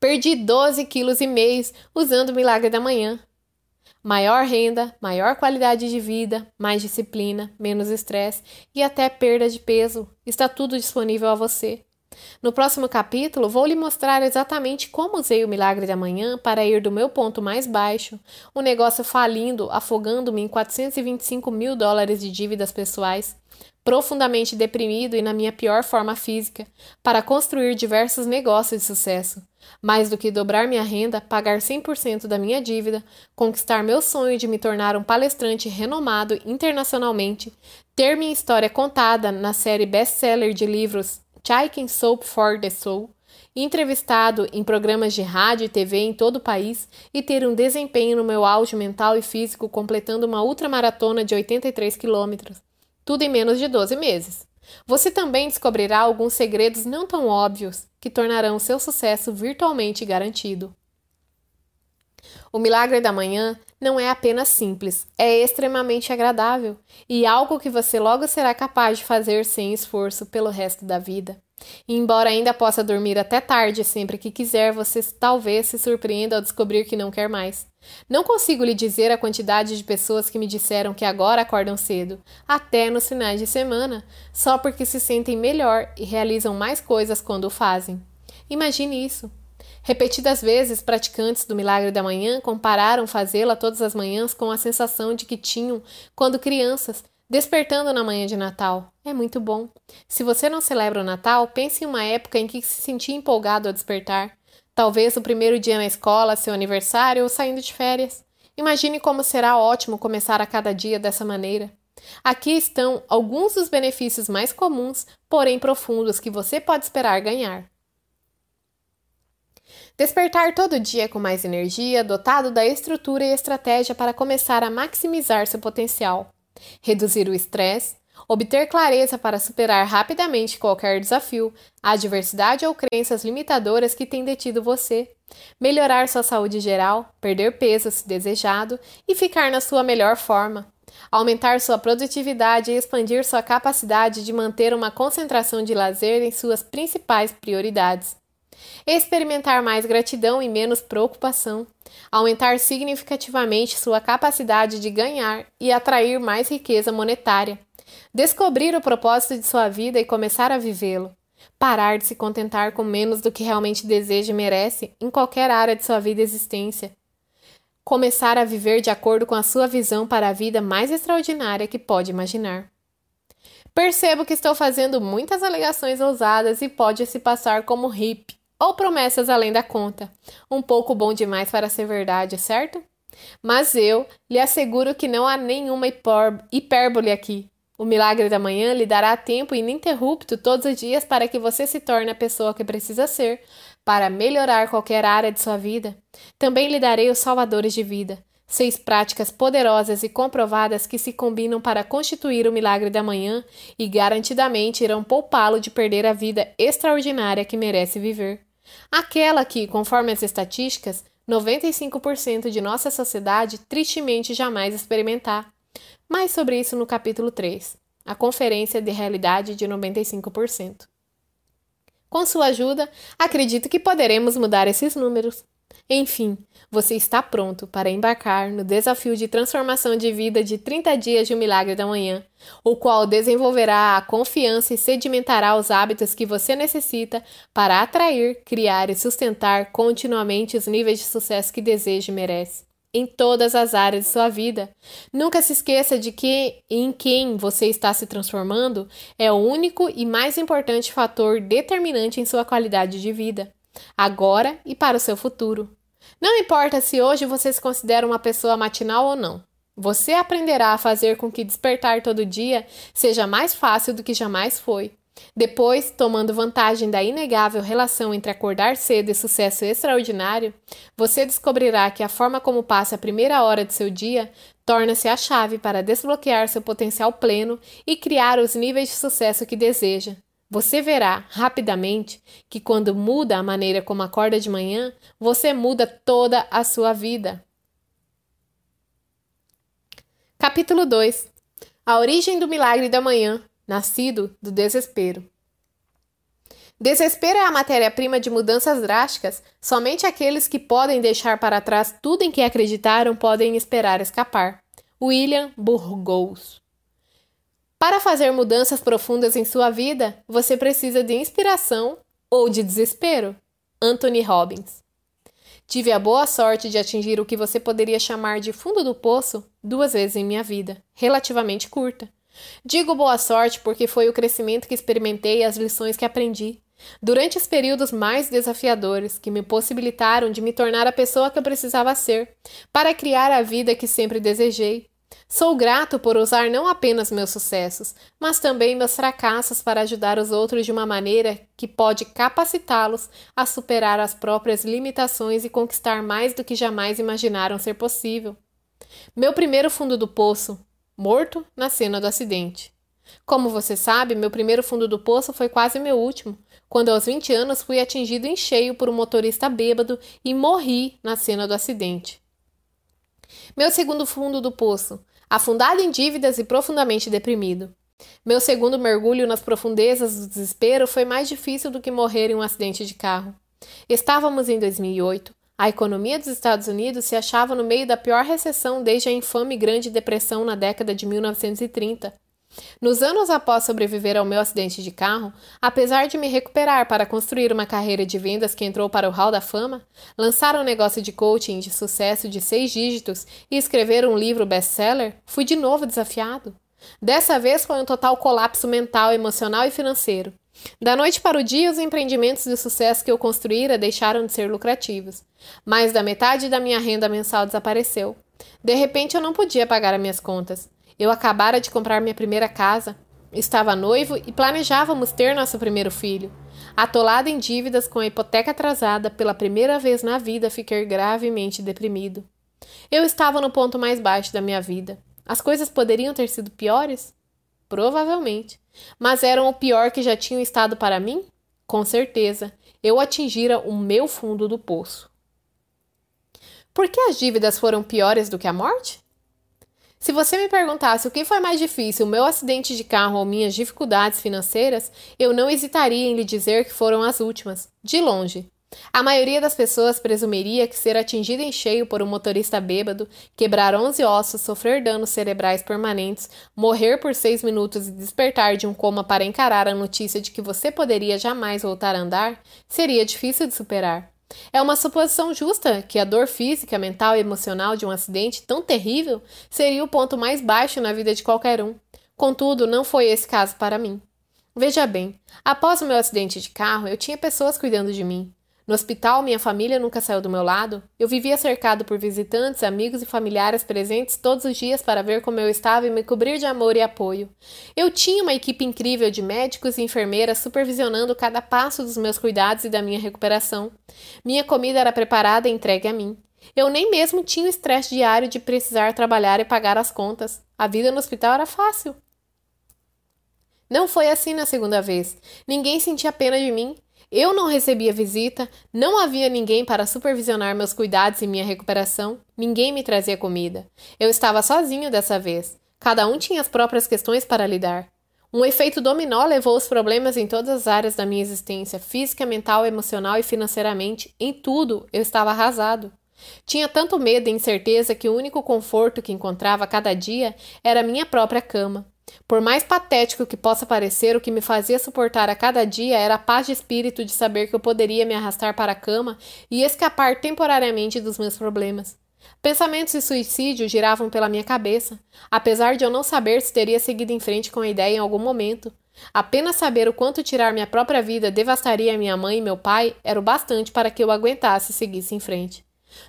Perdi 12 quilos e meio usando o Milagre da Manhã. Maior renda, maior qualidade de vida, mais disciplina, menos estresse e até perda de peso. Está tudo disponível a você. No próximo capítulo, vou lhe mostrar exatamente como usei o milagre da manhã para ir do meu ponto mais baixo, o um negócio falindo, afogando-me em 425 mil dólares de dívidas pessoais, profundamente deprimido e na minha pior forma física, para construir diversos negócios de sucesso. Mais do que dobrar minha renda, pagar 100% da minha dívida, conquistar meu sonho de me tornar um palestrante renomado internacionalmente, ter minha história contada na série best-seller de livros Chicken Soap for the Soul, entrevistado em programas de rádio e TV em todo o país e ter um desempenho no meu auge mental e físico completando uma ultramaratona de 83 quilômetros, tudo em menos de 12 meses. Você também descobrirá alguns segredos não tão óbvios que tornarão seu sucesso virtualmente garantido. O milagre da manhã não é apenas simples, é extremamente agradável e algo que você logo será capaz de fazer sem esforço pelo resto da vida. Embora ainda possa dormir até tarde sempre que quiser, você talvez se surpreenda ao descobrir que não quer mais. Não consigo lhe dizer a quantidade de pessoas que me disseram que agora acordam cedo, até nos finais de semana, só porque se sentem melhor e realizam mais coisas quando o fazem. Imagine isso. Repetidas vezes, praticantes do milagre da manhã compararam fazê-la todas as manhãs com a sensação de que tinham quando crianças, despertando na manhã de Natal. É muito bom. Se você não celebra o Natal, pense em uma época em que se sentia empolgado ao despertar. Talvez o primeiro dia na escola, seu aniversário ou saindo de férias. Imagine como será ótimo começar a cada dia dessa maneira. Aqui estão alguns dos benefícios mais comuns, porém profundos, que você pode esperar ganhar. Despertar todo dia com mais energia, dotado da estrutura e estratégia para começar a maximizar seu potencial. Reduzir o estresse, obter clareza para superar rapidamente qualquer desafio, adversidade ou crenças limitadoras que têm detido você, melhorar sua saúde geral, perder peso se desejado. E ficar na sua melhor forma, aumentar sua produtividade e expandir sua capacidade de manter uma concentração de lazer em suas principais prioridades. Experimentar mais gratidão e menos preocupação, aumentar significativamente sua capacidade de ganhar e atrair mais riqueza monetária, descobrir o propósito de sua vida e começar a vivê-lo, parar de se contentar com menos do que realmente deseja e merece em qualquer área de sua vida e existência, começar a viver de acordo com a sua visão para a vida mais extraordinária que pode imaginar. Percebo que estou fazendo muitas alegações ousadas e pode se passar como hippie ou promessas além da conta. Um pouco bom demais para ser verdade, certo? Mas eu lhe asseguro que não há nenhuma hipérbole aqui. O milagre da manhã lhe dará tempo ininterrupto todos os dias para que você se torne a pessoa que precisa ser, para melhorar qualquer área de sua vida. Também lhe darei os salvadores de vida, seis práticas poderosas e comprovadas que se combinam para constituir o milagre da manhã e garantidamente irão poupá-lo de perder a vida extraordinária que merece viver. Aquela que, conforme as estatísticas, 95% de nossa sociedade tristemente jamais experimentar. Mais sobre isso no capítulo 3, a Conferência de Realidade de 95%. Com sua ajuda, acredito que poderemos mudar esses números. Enfim, você está pronto para embarcar no desafio de transformação de vida de 30 dias de um milagre da manhã, o qual desenvolverá a confiança e sedimentará os hábitos que você necessita para atrair, criar e sustentar continuamente os níveis de sucesso que deseja e merece em todas as áreas de sua vida. Nunca se esqueça de que em quem você está se transformando é o único e mais importante fator determinante em sua qualidade de vida, agora e para o seu futuro. Não importa se hoje você se considera uma pessoa matinal ou não. Você aprenderá a fazer com que despertar todo dia seja mais fácil do que jamais foi. Depois, tomando vantagem da inegável relação entre acordar cedo e sucesso extraordinário, você descobrirá que a forma como passa a primeira hora de seu dia torna-se a chave para desbloquear seu potencial pleno e criar os níveis de sucesso que deseja. Você verá rapidamente que quando muda a maneira como acorda de manhã, você muda toda a sua vida. Capítulo 2 A origem do milagre da manhã nascido do desespero. Desespero é a matéria-prima de mudanças drásticas. Somente aqueles que podem deixar para trás tudo em que acreditaram podem esperar escapar. William Burgos. Para fazer mudanças profundas em sua vida, você precisa de inspiração ou de desespero. Anthony Robbins. Tive a boa sorte de atingir o que você poderia chamar de fundo do poço duas vezes em minha vida, relativamente curta. Digo boa sorte porque foi o crescimento que experimentei e as lições que aprendi. Durante os períodos mais desafiadores, que me possibilitaram de me tornar a pessoa que eu precisava ser, para criar a vida que sempre desejei. Sou grato por usar não apenas meus sucessos, mas também meus fracassos para ajudar os outros de uma maneira que pode capacitá-los a superar as próprias limitações e conquistar mais do que jamais imaginaram ser possível. Meu primeiro fundo do poço, morto na cena do acidente. Como você sabe, meu primeiro fundo do poço foi quase meu último, quando aos 20 anos fui atingido em cheio por um motorista bêbado e morri na cena do acidente. Meu segundo fundo do poço, afundado em dívidas e profundamente deprimido. Meu segundo mergulho nas profundezas do desespero foi mais difícil do que morrer em um acidente de carro. Estávamos em 2008, a economia dos Estados Unidos se achava no meio da pior recessão desde a infame Grande Depressão na década de 1930. Nos anos após sobreviver ao meu acidente de carro, apesar de me recuperar para construir uma carreira de vendas que entrou para o Hall da Fama, lançar um negócio de coaching de sucesso de seis dígitos e escrever um livro best-seller, fui de novo desafiado. Dessa vez foi um total colapso mental, emocional e financeiro. Da noite para o dia, os empreendimentos de sucesso que eu construíra deixaram de ser lucrativos. Mais da metade da minha renda mensal desapareceu. De repente eu não podia pagar as minhas contas. Eu acabara de comprar minha primeira casa, estava noivo e planejávamos ter nosso primeiro filho. Atolado em dívidas com a hipoteca atrasada, pela primeira vez na vida fiquei gravemente deprimido. Eu estava no ponto mais baixo da minha vida. As coisas poderiam ter sido piores? Provavelmente. Mas eram o pior que já tinham estado para mim? Com certeza. Eu atingira o meu fundo do poço. Por que as dívidas foram piores do que a morte? Se você me perguntasse o que foi mais difícil, o meu acidente de carro ou minhas dificuldades financeiras, eu não hesitaria em lhe dizer que foram as últimas, de longe. A maioria das pessoas presumiria que ser atingida em cheio por um motorista bêbado, quebrar 11 ossos, sofrer danos cerebrais permanentes, morrer por seis minutos e despertar de um coma para encarar a notícia de que você poderia jamais voltar a andar, seria difícil de superar. É uma suposição justa que a dor física, mental e emocional de um acidente tão terrível seria o ponto mais baixo na vida de qualquer um. Contudo, não foi esse caso para mim. Veja bem, após o meu acidente de carro, eu tinha pessoas cuidando de mim. No hospital, minha família nunca saiu do meu lado. Eu vivia cercado por visitantes, amigos e familiares presentes todos os dias para ver como eu estava e me cobrir de amor e apoio. Eu tinha uma equipe incrível de médicos e enfermeiras supervisionando cada passo dos meus cuidados e da minha recuperação. Minha comida era preparada e entregue a mim. Eu nem mesmo tinha o estresse diário de precisar trabalhar e pagar as contas. A vida no hospital era fácil. Não foi assim na segunda vez. Ninguém sentia pena de mim. Eu não recebia visita, não havia ninguém para supervisionar meus cuidados e minha recuperação, ninguém me trazia comida. Eu estava sozinho dessa vez. Cada um tinha as próprias questões para lidar. Um efeito dominó levou os problemas em todas as áreas da minha existência, física, mental, emocional e financeiramente. Em tudo, eu estava arrasado. Tinha tanto medo e incerteza que o único conforto que encontrava cada dia era minha própria cama. Por mais patético que possa parecer, o que me fazia suportar a cada dia era a paz de espírito de saber que eu poderia me arrastar para a cama e escapar temporariamente dos meus problemas. Pensamentos de suicídio giravam pela minha cabeça, apesar de eu não saber se teria seguido em frente com a ideia em algum momento. Apenas saber o quanto tirar minha própria vida devastaria minha mãe e meu pai era o bastante para que eu aguentasse e seguisse em frente.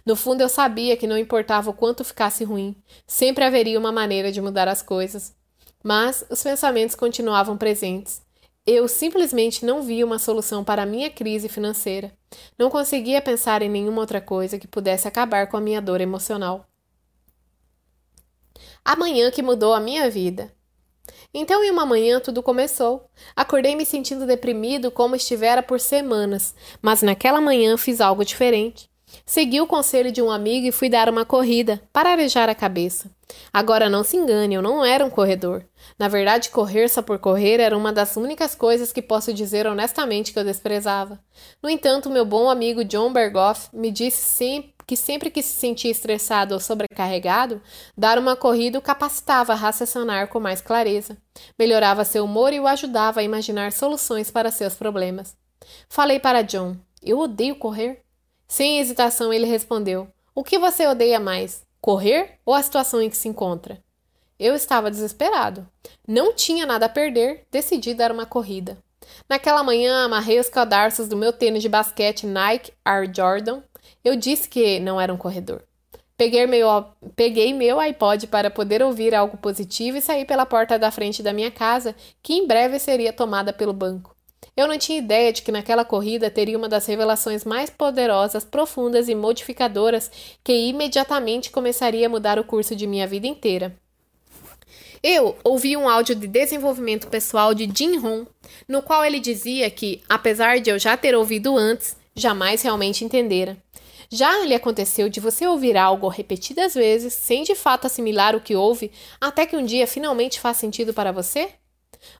No fundo, eu sabia que não importava o quanto ficasse ruim, sempre haveria uma maneira de mudar as coisas. Mas os pensamentos continuavam presentes. Eu simplesmente não via uma solução para a minha crise financeira. Não conseguia pensar em nenhuma outra coisa que pudesse acabar com a minha dor emocional. A manhã que mudou a minha vida. Então, em uma manhã, tudo começou. Acordei me sentindo deprimido como estivera por semanas, mas naquela manhã fiz algo diferente. Segui o conselho de um amigo e fui dar uma corrida, para arejar a cabeça. Agora não se engane, eu não era um corredor. Na verdade, correr só por correr era uma das únicas coisas que posso dizer honestamente que eu desprezava. No entanto, meu bom amigo John Bergoff me disse que sempre que se sentia estressado ou sobrecarregado, dar uma corrida o capacitava a raciocinar com mais clareza, melhorava seu humor e o ajudava a imaginar soluções para seus problemas. Falei para John: Eu odeio correr. Sem hesitação, ele respondeu: O que você odeia mais, correr ou a situação em que se encontra? Eu estava desesperado. Não tinha nada a perder, decidi dar uma corrida. Naquela manhã, amarrei os cadarços do meu tênis de basquete Nike Air Jordan. Eu disse que não era um corredor. Peguei meu, peguei meu iPod para poder ouvir algo positivo e saí pela porta da frente da minha casa, que em breve seria tomada pelo banco. Eu não tinha ideia de que naquela corrida teria uma das revelações mais poderosas, profundas e modificadoras que imediatamente começaria a mudar o curso de minha vida inteira. Eu ouvi um áudio de desenvolvimento pessoal de Jim Rohn, no qual ele dizia que, apesar de eu já ter ouvido antes, jamais realmente entendera. Já lhe aconteceu de você ouvir algo repetidas vezes, sem de fato assimilar o que ouve, até que um dia finalmente faz sentido para você?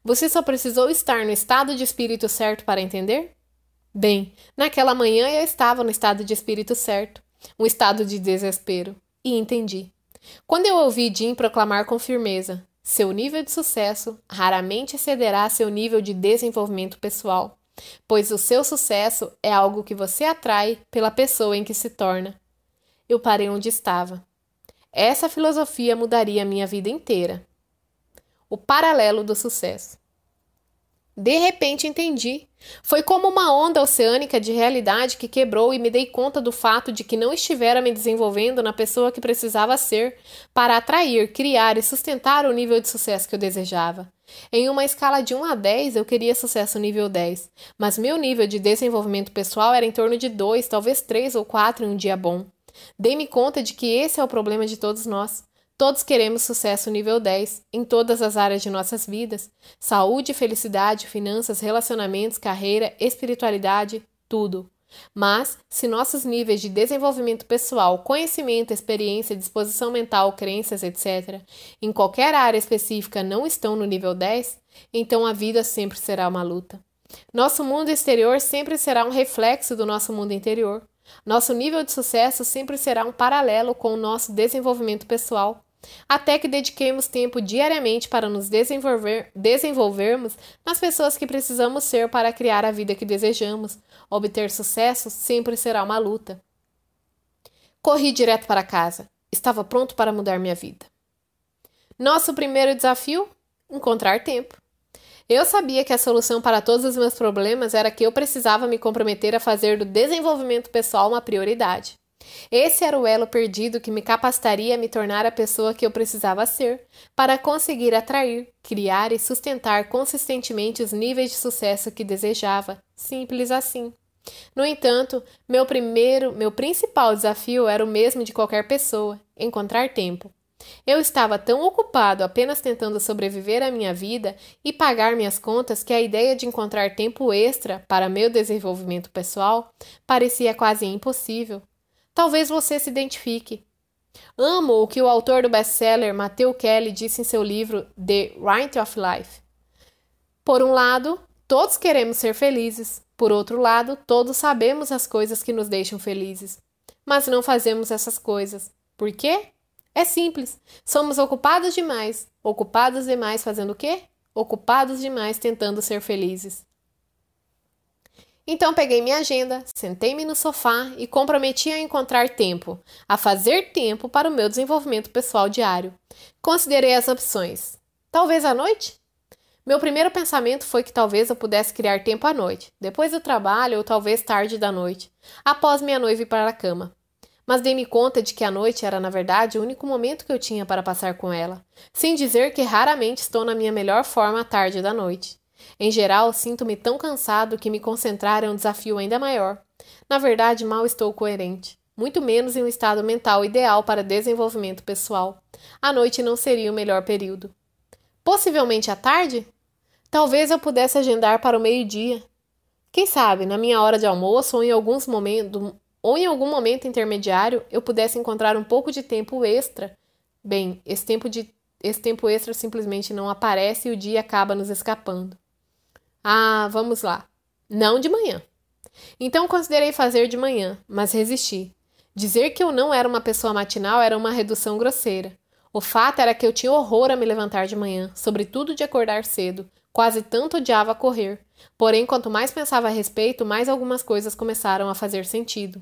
Você só precisou estar no estado de espírito certo para entender? Bem, naquela manhã eu estava no estado de espírito certo, um estado de desespero, e entendi. Quando eu ouvi Jim proclamar com firmeza: seu nível de sucesso raramente excederá seu nível de desenvolvimento pessoal, pois o seu sucesso é algo que você atrai pela pessoa em que se torna. Eu parei onde estava. Essa filosofia mudaria minha vida inteira. O paralelo do sucesso. De repente entendi. Foi como uma onda oceânica de realidade que quebrou e me dei conta do fato de que não estivera me desenvolvendo na pessoa que precisava ser para atrair, criar e sustentar o nível de sucesso que eu desejava. Em uma escala de 1 a 10, eu queria sucesso nível 10, mas meu nível de desenvolvimento pessoal era em torno de 2, talvez 3 ou 4 em um dia bom. Dei-me conta de que esse é o problema de todos nós. Todos queremos sucesso nível 10 em todas as áreas de nossas vidas: saúde, felicidade, finanças, relacionamentos, carreira, espiritualidade, tudo. Mas, se nossos níveis de desenvolvimento pessoal, conhecimento, experiência, disposição mental, crenças, etc., em qualquer área específica não estão no nível 10, então a vida sempre será uma luta. Nosso mundo exterior sempre será um reflexo do nosso mundo interior. Nosso nível de sucesso sempre será um paralelo com o nosso desenvolvimento pessoal até que dediquemos tempo diariamente para nos desenvolver, desenvolvermos nas pessoas que precisamos ser para criar a vida que desejamos. Obter sucesso sempre será uma luta. Corri direto para casa. Estava pronto para mudar minha vida. Nosso primeiro desafio? Encontrar tempo. Eu sabia que a solução para todos os meus problemas era que eu precisava me comprometer a fazer do desenvolvimento pessoal uma prioridade. Esse era o elo perdido que me capacitaria a me tornar a pessoa que eu precisava ser, para conseguir atrair, criar e sustentar consistentemente os níveis de sucesso que desejava. Simples assim. No entanto, meu primeiro, meu principal desafio era o mesmo de qualquer pessoa: encontrar tempo. Eu estava tão ocupado apenas tentando sobreviver à minha vida e pagar minhas contas que a ideia de encontrar tempo extra para meu desenvolvimento pessoal parecia quase impossível. Talvez você se identifique. Amo o que o autor do best-seller Matthew Kelly disse em seu livro The Right of Life. Por um lado, todos queremos ser felizes. Por outro lado, todos sabemos as coisas que nos deixam felizes. Mas não fazemos essas coisas. Por quê? É simples. Somos ocupados demais. Ocupados demais fazendo o quê? Ocupados demais tentando ser felizes. Então peguei minha agenda, sentei-me no sofá e comprometi a encontrar tempo, a fazer tempo para o meu desenvolvimento pessoal diário. Considerei as opções. Talvez à noite? Meu primeiro pensamento foi que talvez eu pudesse criar tempo à noite, depois do trabalho ou talvez tarde da noite, após minha noiva ir para a cama. Mas dei-me conta de que a noite era, na verdade, o único momento que eu tinha para passar com ela, sem dizer que raramente estou na minha melhor forma à tarde da noite. Em geral, sinto-me tão cansado que me concentrar é um desafio ainda maior. Na verdade, mal estou coerente, muito menos em um estado mental ideal para desenvolvimento pessoal. A noite não seria o melhor período. Possivelmente à tarde? Talvez eu pudesse agendar para o meio-dia. Quem sabe, na minha hora de almoço ou em alguns momentos ou em algum momento intermediário eu pudesse encontrar um pouco de tempo extra. Bem, esse tempo de esse tempo extra simplesmente não aparece e o dia acaba nos escapando. Ah, vamos lá. Não de manhã. Então considerei fazer de manhã, mas resisti. Dizer que eu não era uma pessoa matinal era uma redução grosseira. O fato era que eu tinha horror a me levantar de manhã, sobretudo de acordar cedo. Quase tanto odiava correr. Porém, quanto mais pensava a respeito, mais algumas coisas começaram a fazer sentido.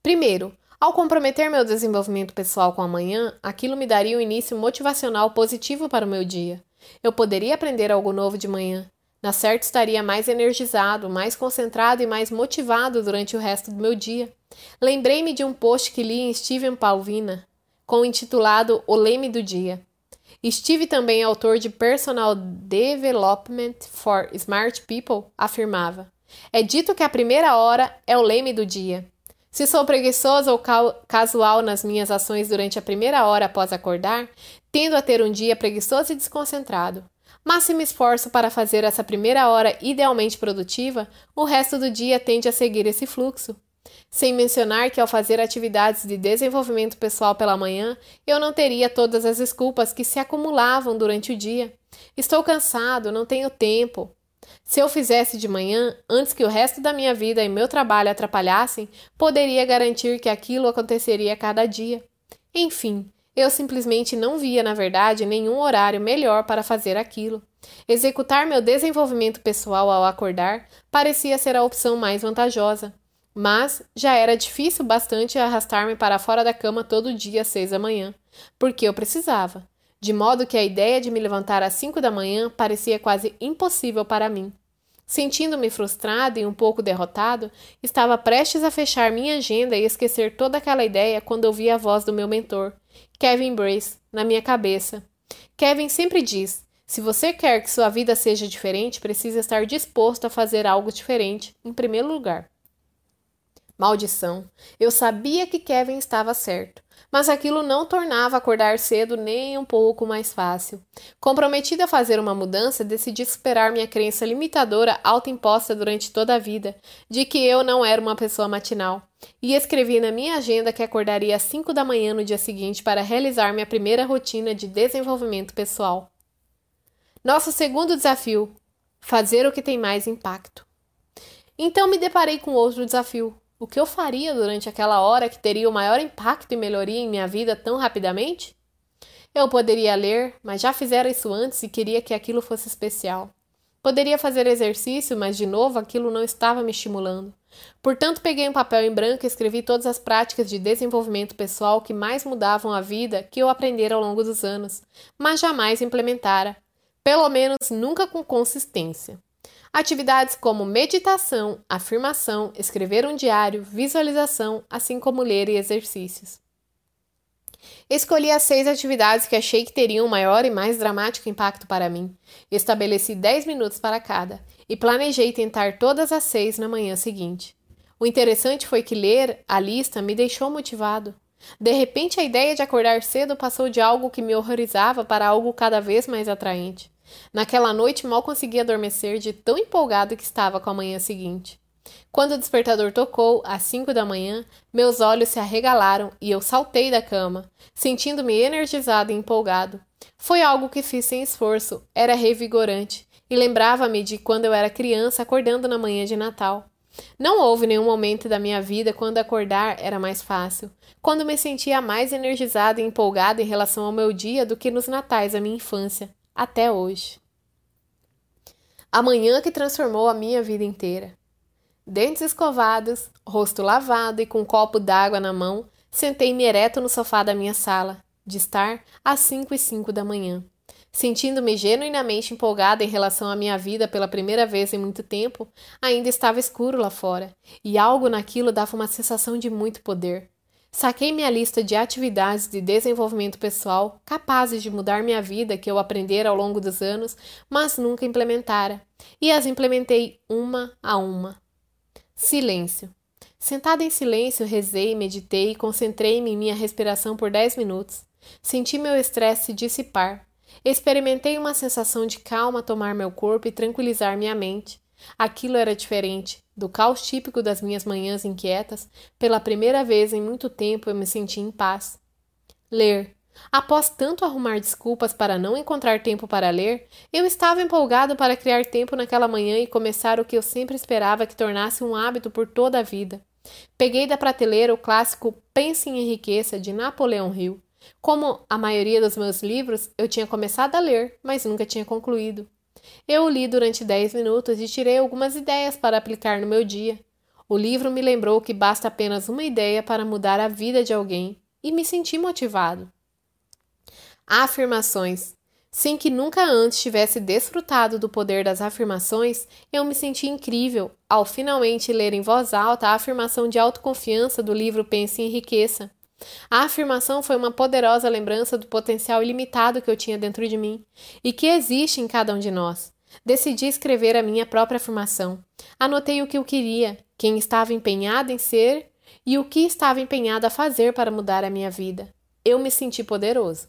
Primeiro, ao comprometer meu desenvolvimento pessoal com a manhã, aquilo me daria um início motivacional positivo para o meu dia. Eu poderia aprender algo novo de manhã, na certa estaria mais energizado, mais concentrado e mais motivado durante o resto do meu dia. Lembrei-me de um post que li em Steven Palvina, com o intitulado O Leme do Dia. Steve, também autor de Personal Development for Smart People, afirmava: É dito que a primeira hora é o leme do dia. Se sou preguiçoso ou casual nas minhas ações durante a primeira hora após acordar, tendo a ter um dia preguiçoso e desconcentrado. Me esforço para fazer essa primeira hora idealmente produtiva, o resto do dia tende a seguir esse fluxo. Sem mencionar que ao fazer atividades de desenvolvimento pessoal pela manhã, eu não teria todas as desculpas que se acumulavam durante o dia. Estou cansado, não tenho tempo. Se eu fizesse de manhã, antes que o resto da minha vida e meu trabalho atrapalhassem, poderia garantir que aquilo aconteceria cada dia. Enfim, eu simplesmente não via, na verdade, nenhum horário melhor para fazer aquilo. Executar meu desenvolvimento pessoal ao acordar parecia ser a opção mais vantajosa. Mas já era difícil bastante arrastar-me para fora da cama todo dia às seis da manhã, porque eu precisava. de modo que a ideia de me levantar às cinco da manhã parecia quase impossível para mim. Sentindo-me frustrado e um pouco derrotado, estava prestes a fechar minha agenda e esquecer toda aquela ideia quando ouvi a voz do meu mentor, Kevin Brace, na minha cabeça. Kevin sempre diz: se você quer que sua vida seja diferente, precisa estar disposto a fazer algo diferente, em primeiro lugar. Maldição! Eu sabia que Kevin estava certo mas aquilo não tornava acordar cedo nem um pouco mais fácil. Comprometida a fazer uma mudança, decidi superar minha crença limitadora autoimposta durante toda a vida, de que eu não era uma pessoa matinal, e escrevi na minha agenda que acordaria às 5 da manhã no dia seguinte para realizar minha primeira rotina de desenvolvimento pessoal. Nosso segundo desafio: fazer o que tem mais impacto. Então me deparei com outro desafio, o que eu faria durante aquela hora que teria o maior impacto e melhoria em minha vida tão rapidamente? Eu poderia ler, mas já fizera isso antes e queria que aquilo fosse especial. Poderia fazer exercício, mas de novo aquilo não estava me estimulando. Portanto, peguei um papel em branco e escrevi todas as práticas de desenvolvimento pessoal que mais mudavam a vida que eu aprendera ao longo dos anos, mas jamais implementara, pelo menos nunca com consistência. Atividades como meditação, afirmação, escrever um diário, visualização, assim como ler e exercícios. Escolhi as seis atividades que achei que teriam maior e mais dramático impacto para mim. Estabeleci 10 minutos para cada e planejei tentar todas as seis na manhã seguinte. O interessante foi que ler a lista me deixou motivado. De repente, a ideia de acordar cedo passou de algo que me horrorizava para algo cada vez mais atraente. Naquela noite mal conseguia adormecer de tão empolgado que estava com a manhã seguinte. Quando o despertador tocou, às cinco da manhã, meus olhos se arregalaram e eu saltei da cama, sentindo-me energizado e empolgado. Foi algo que fiz sem esforço, era revigorante e lembrava-me de quando eu era criança acordando na manhã de Natal. Não houve nenhum momento da minha vida quando acordar era mais fácil, quando me sentia mais energizada e empolgada em relação ao meu dia do que nos natais da minha infância até hoje. A manhã que transformou a minha vida inteira. Dentes escovados, rosto lavado e com um copo d'água na mão, sentei-me ereto no sofá da minha sala, de estar às cinco e cinco da manhã. Sentindo-me genuinamente empolgada em relação à minha vida pela primeira vez em muito tempo, ainda estava escuro lá fora, e algo naquilo dava uma sensação de muito poder. Saquei minha lista de atividades de desenvolvimento pessoal capazes de mudar minha vida que eu aprendera ao longo dos anos, mas nunca implementara, e as implementei uma a uma. Silêncio. Sentada em silêncio, rezei, meditei e concentrei-me em minha respiração por dez minutos. Senti meu estresse se dissipar. Experimentei uma sensação de calma tomar meu corpo e tranquilizar minha mente. Aquilo era diferente. Do caos típico das minhas manhãs inquietas, pela primeira vez em muito tempo eu me senti em paz. Ler. Após tanto arrumar desculpas para não encontrar tempo para ler, eu estava empolgado para criar tempo naquela manhã e começar o que eu sempre esperava que tornasse um hábito por toda a vida. Peguei da prateleira o clássico Pense em Enriqueça de Napoleão Hill. Como a maioria dos meus livros, eu tinha começado a ler, mas nunca tinha concluído. Eu o li durante dez minutos e tirei algumas ideias para aplicar no meu dia. O livro me lembrou que basta apenas uma ideia para mudar a vida de alguém e me senti motivado. Afirmações. Sem que nunca antes tivesse desfrutado do poder das afirmações, eu me senti incrível ao finalmente ler em voz alta a afirmação de autoconfiança do livro Pense em Riqueza. A afirmação foi uma poderosa lembrança do potencial ilimitado que eu tinha dentro de mim e que existe em cada um de nós. Decidi escrever a minha própria afirmação. Anotei o que eu queria, quem estava empenhado em ser e o que estava empenhado a fazer para mudar a minha vida. Eu me senti poderoso.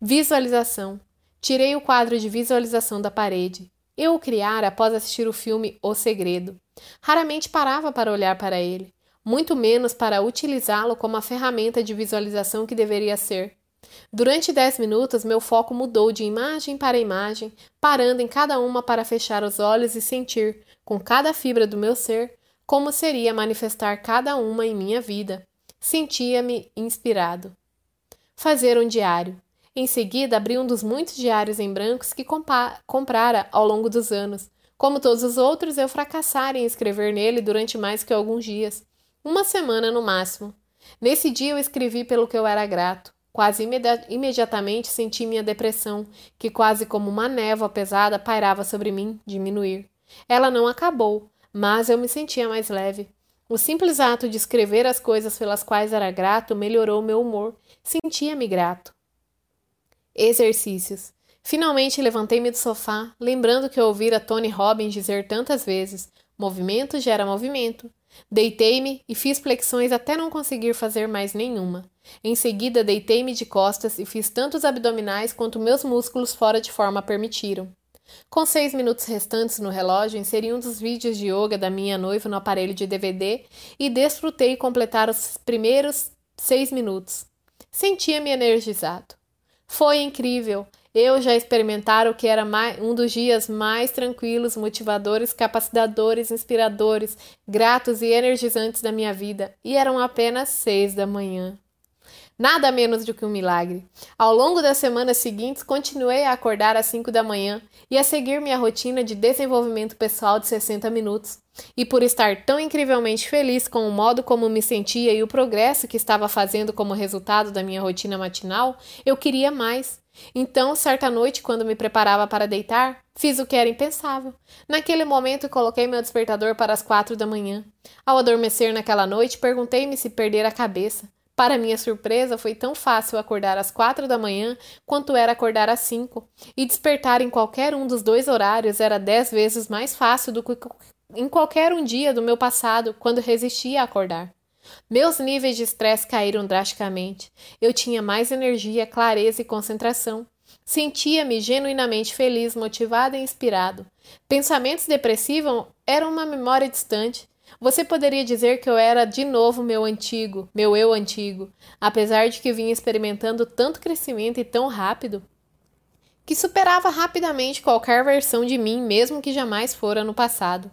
Visualização. Tirei o quadro de visualização da parede. Eu o criara após assistir o filme O Segredo. Raramente parava para olhar para ele muito menos para utilizá-lo como a ferramenta de visualização que deveria ser. Durante dez minutos, meu foco mudou de imagem para imagem, parando em cada uma para fechar os olhos e sentir, com cada fibra do meu ser, como seria manifestar cada uma em minha vida. Sentia-me inspirado. Fazer um diário. Em seguida, abri um dos muitos diários em brancos que comprara ao longo dos anos. Como todos os outros, eu fracassara em escrever nele durante mais que alguns dias uma semana no máximo. Nesse dia eu escrevi pelo que eu era grato, Quase imedi imediatamente senti minha depressão, que quase como uma névoa pesada pairava sobre mim, diminuir. Ela não acabou, mas eu me sentia mais leve. O simples ato de escrever as coisas pelas quais era grato melhorou meu humor. Sentia-me grato. Exercícios. Finalmente levantei-me do sofá, lembrando que eu ouvira Tony Robbins dizer tantas vezes: movimento gera movimento. Deitei-me e fiz flexões até não conseguir fazer mais nenhuma. Em seguida, deitei-me de costas e fiz tantos abdominais quanto meus músculos fora de forma permitiram. Com seis minutos restantes no relógio, inseri um dos vídeos de yoga da minha noiva no aparelho de DVD e desfrutei completar os primeiros seis minutos. Sentia-me energizado. Foi incrível. Eu já experimentara o que era mais, um dos dias mais tranquilos, motivadores, capacitadores, inspiradores, gratos e energizantes da minha vida, e eram apenas seis da manhã. Nada menos do que um milagre. Ao longo das semanas seguintes, continuei a acordar às 5 da manhã e a seguir minha rotina de desenvolvimento pessoal de 60 minutos. E por estar tão incrivelmente feliz com o modo como me sentia e o progresso que estava fazendo como resultado da minha rotina matinal, eu queria mais. Então, certa noite, quando me preparava para deitar, fiz o que era impensável. Naquele momento, coloquei meu despertador para as quatro da manhã. Ao adormecer naquela noite, perguntei-me se perder a cabeça. Para minha surpresa, foi tão fácil acordar às quatro da manhã quanto era acordar às cinco, e despertar em qualquer um dos dois horários era dez vezes mais fácil do que em qualquer um dia do meu passado, quando resistia a acordar. Meus níveis de estresse caíram drasticamente. Eu tinha mais energia, clareza e concentração. Sentia-me genuinamente feliz, motivado e inspirado. Pensamentos depressivos eram uma memória distante. Você poderia dizer que eu era de novo meu antigo, meu eu antigo, apesar de que vinha experimentando tanto crescimento e tão rápido, que superava rapidamente qualquer versão de mim, mesmo que jamais fora no passado.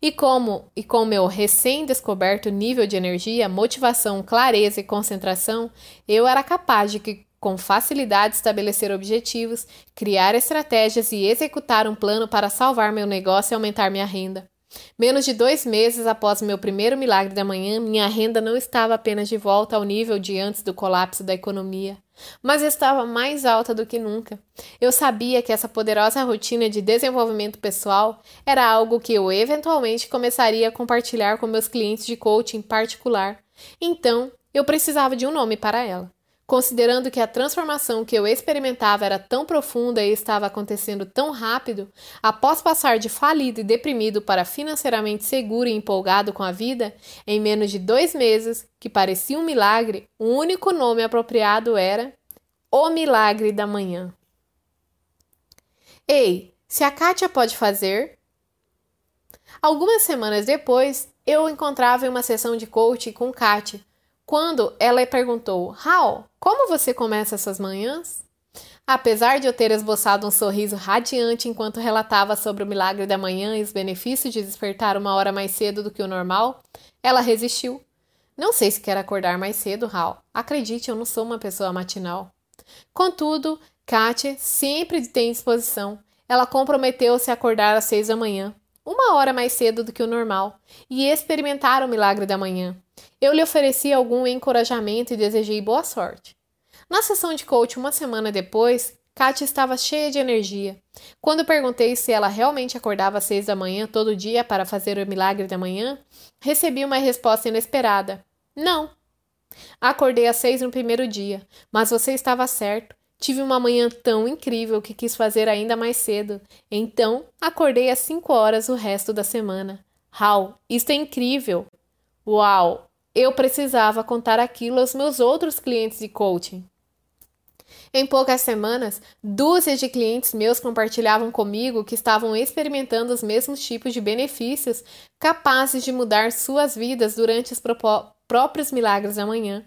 E como, e com meu recém-descoberto nível de energia, motivação, clareza e concentração, eu era capaz de que com facilidade estabelecer objetivos, criar estratégias e executar um plano para salvar meu negócio e aumentar minha renda. Menos de dois meses após meu primeiro milagre da manhã, minha renda não estava apenas de volta ao nível de antes do colapso da economia, mas estava mais alta do que nunca. Eu sabia que essa poderosa rotina de desenvolvimento pessoal era algo que eu eventualmente começaria a compartilhar com meus clientes de coaching particular. Então, eu precisava de um nome para ela. Considerando que a transformação que eu experimentava era tão profunda e estava acontecendo tão rápido, após passar de falido e deprimido para financeiramente seguro e empolgado com a vida, em menos de dois meses, que parecia um milagre, o único nome apropriado era O Milagre da Manhã. Ei, se a Kátia pode fazer. Algumas semanas depois, eu encontrava em uma sessão de coaching com Kátia quando ela perguntou: Hal, como você começa essas manhãs? Apesar de eu ter esboçado um sorriso radiante enquanto relatava sobre o milagre da manhã e os benefícios de despertar uma hora mais cedo do que o normal, ela resistiu. Não sei se quer acordar mais cedo, Hal. Acredite, eu não sou uma pessoa matinal. Contudo, Katia sempre tem disposição. Ela comprometeu-se a acordar às seis da manhã, uma hora mais cedo do que o normal, e experimentar o milagre da manhã. Eu lhe ofereci algum encorajamento e desejei boa sorte. Na sessão de coach uma semana depois, Katia estava cheia de energia. Quando perguntei se ela realmente acordava às seis da manhã todo dia para fazer o milagre da manhã, recebi uma resposta inesperada: Não. Acordei às seis no primeiro dia, mas você estava certo. Tive uma manhã tão incrível que quis fazer ainda mais cedo. Então, acordei às cinco horas o resto da semana. Hal, isto é incrível! Uau! eu precisava contar aquilo aos meus outros clientes de coaching. Em poucas semanas, dúzias de clientes meus compartilhavam comigo que estavam experimentando os mesmos tipos de benefícios capazes de mudar suas vidas durante os próprios milagres da manhã.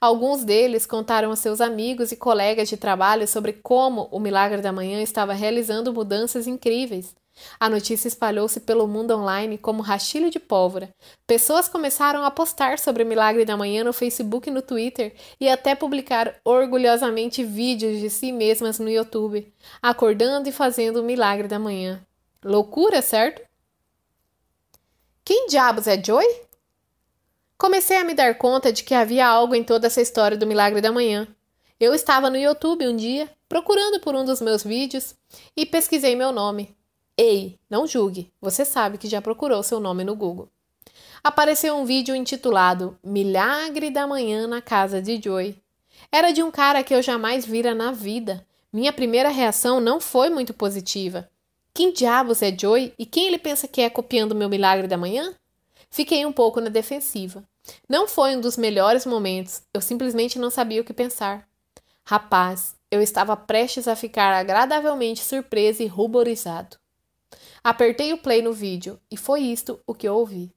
Alguns deles contaram a seus amigos e colegas de trabalho sobre como o milagre da manhã estava realizando mudanças incríveis. A notícia espalhou-se pelo mundo online como rastilho de pólvora. Pessoas começaram a postar sobre o milagre da manhã no Facebook e no Twitter e até publicar orgulhosamente vídeos de si mesmas no YouTube, acordando e fazendo o milagre da manhã. Loucura, certo? Quem diabos é Joy? Comecei a me dar conta de que havia algo em toda essa história do milagre da manhã. Eu estava no YouTube um dia, procurando por um dos meus vídeos, e pesquisei meu nome. Ei, não julgue, você sabe que já procurou seu nome no Google. Apareceu um vídeo intitulado Milagre da Manhã na Casa de Joy. Era de um cara que eu jamais vira na vida. Minha primeira reação não foi muito positiva. Quem diabos é Joy e quem ele pensa que é copiando meu milagre da manhã? Fiquei um pouco na defensiva. Não foi um dos melhores momentos, eu simplesmente não sabia o que pensar. Rapaz, eu estava prestes a ficar agradavelmente surpreso e ruborizado. Apertei o play no vídeo e foi isto o que eu ouvi.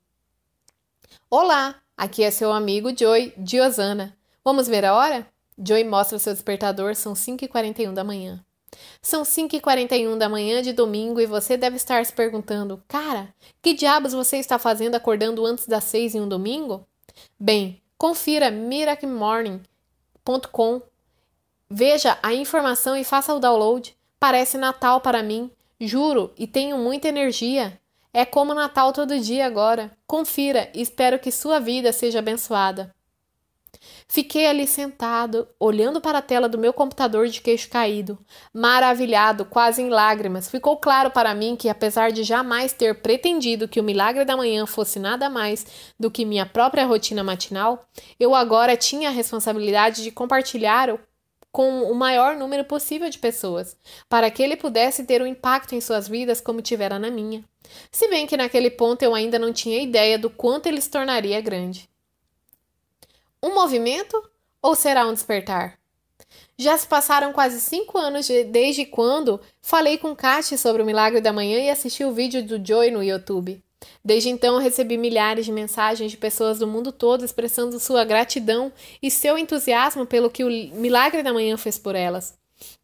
Olá, aqui é seu amigo Joy Diosana. Vamos ver a hora? Joy mostra seu despertador, são 5h41 da manhã. São 5h41 da manhã de domingo e você deve estar se perguntando: Cara, que diabos você está fazendo acordando antes das 6 em um domingo? Bem, confira miracmorning.com Veja a informação e faça o download. Parece Natal para mim. Juro, e tenho muita energia. É como Natal todo dia agora. Confira e espero que sua vida seja abençoada. Fiquei ali sentado, olhando para a tela do meu computador de queixo caído, maravilhado, quase em lágrimas. Ficou claro para mim que, apesar de jamais ter pretendido que o milagre da manhã fosse nada mais do que minha própria rotina matinal, eu agora tinha a responsabilidade de compartilhar com o maior número possível de pessoas, para que ele pudesse ter um impacto em suas vidas como tivera na minha. Se bem que naquele ponto eu ainda não tinha ideia do quanto ele se tornaria grande. Um movimento ou será um despertar? Já se passaram quase cinco anos de, desde quando falei com Kat sobre o milagre da manhã e assisti o vídeo do Joy no YouTube. Desde então, recebi milhares de mensagens de pessoas do mundo todo expressando sua gratidão e seu entusiasmo pelo que o Milagre da Manhã fez por elas.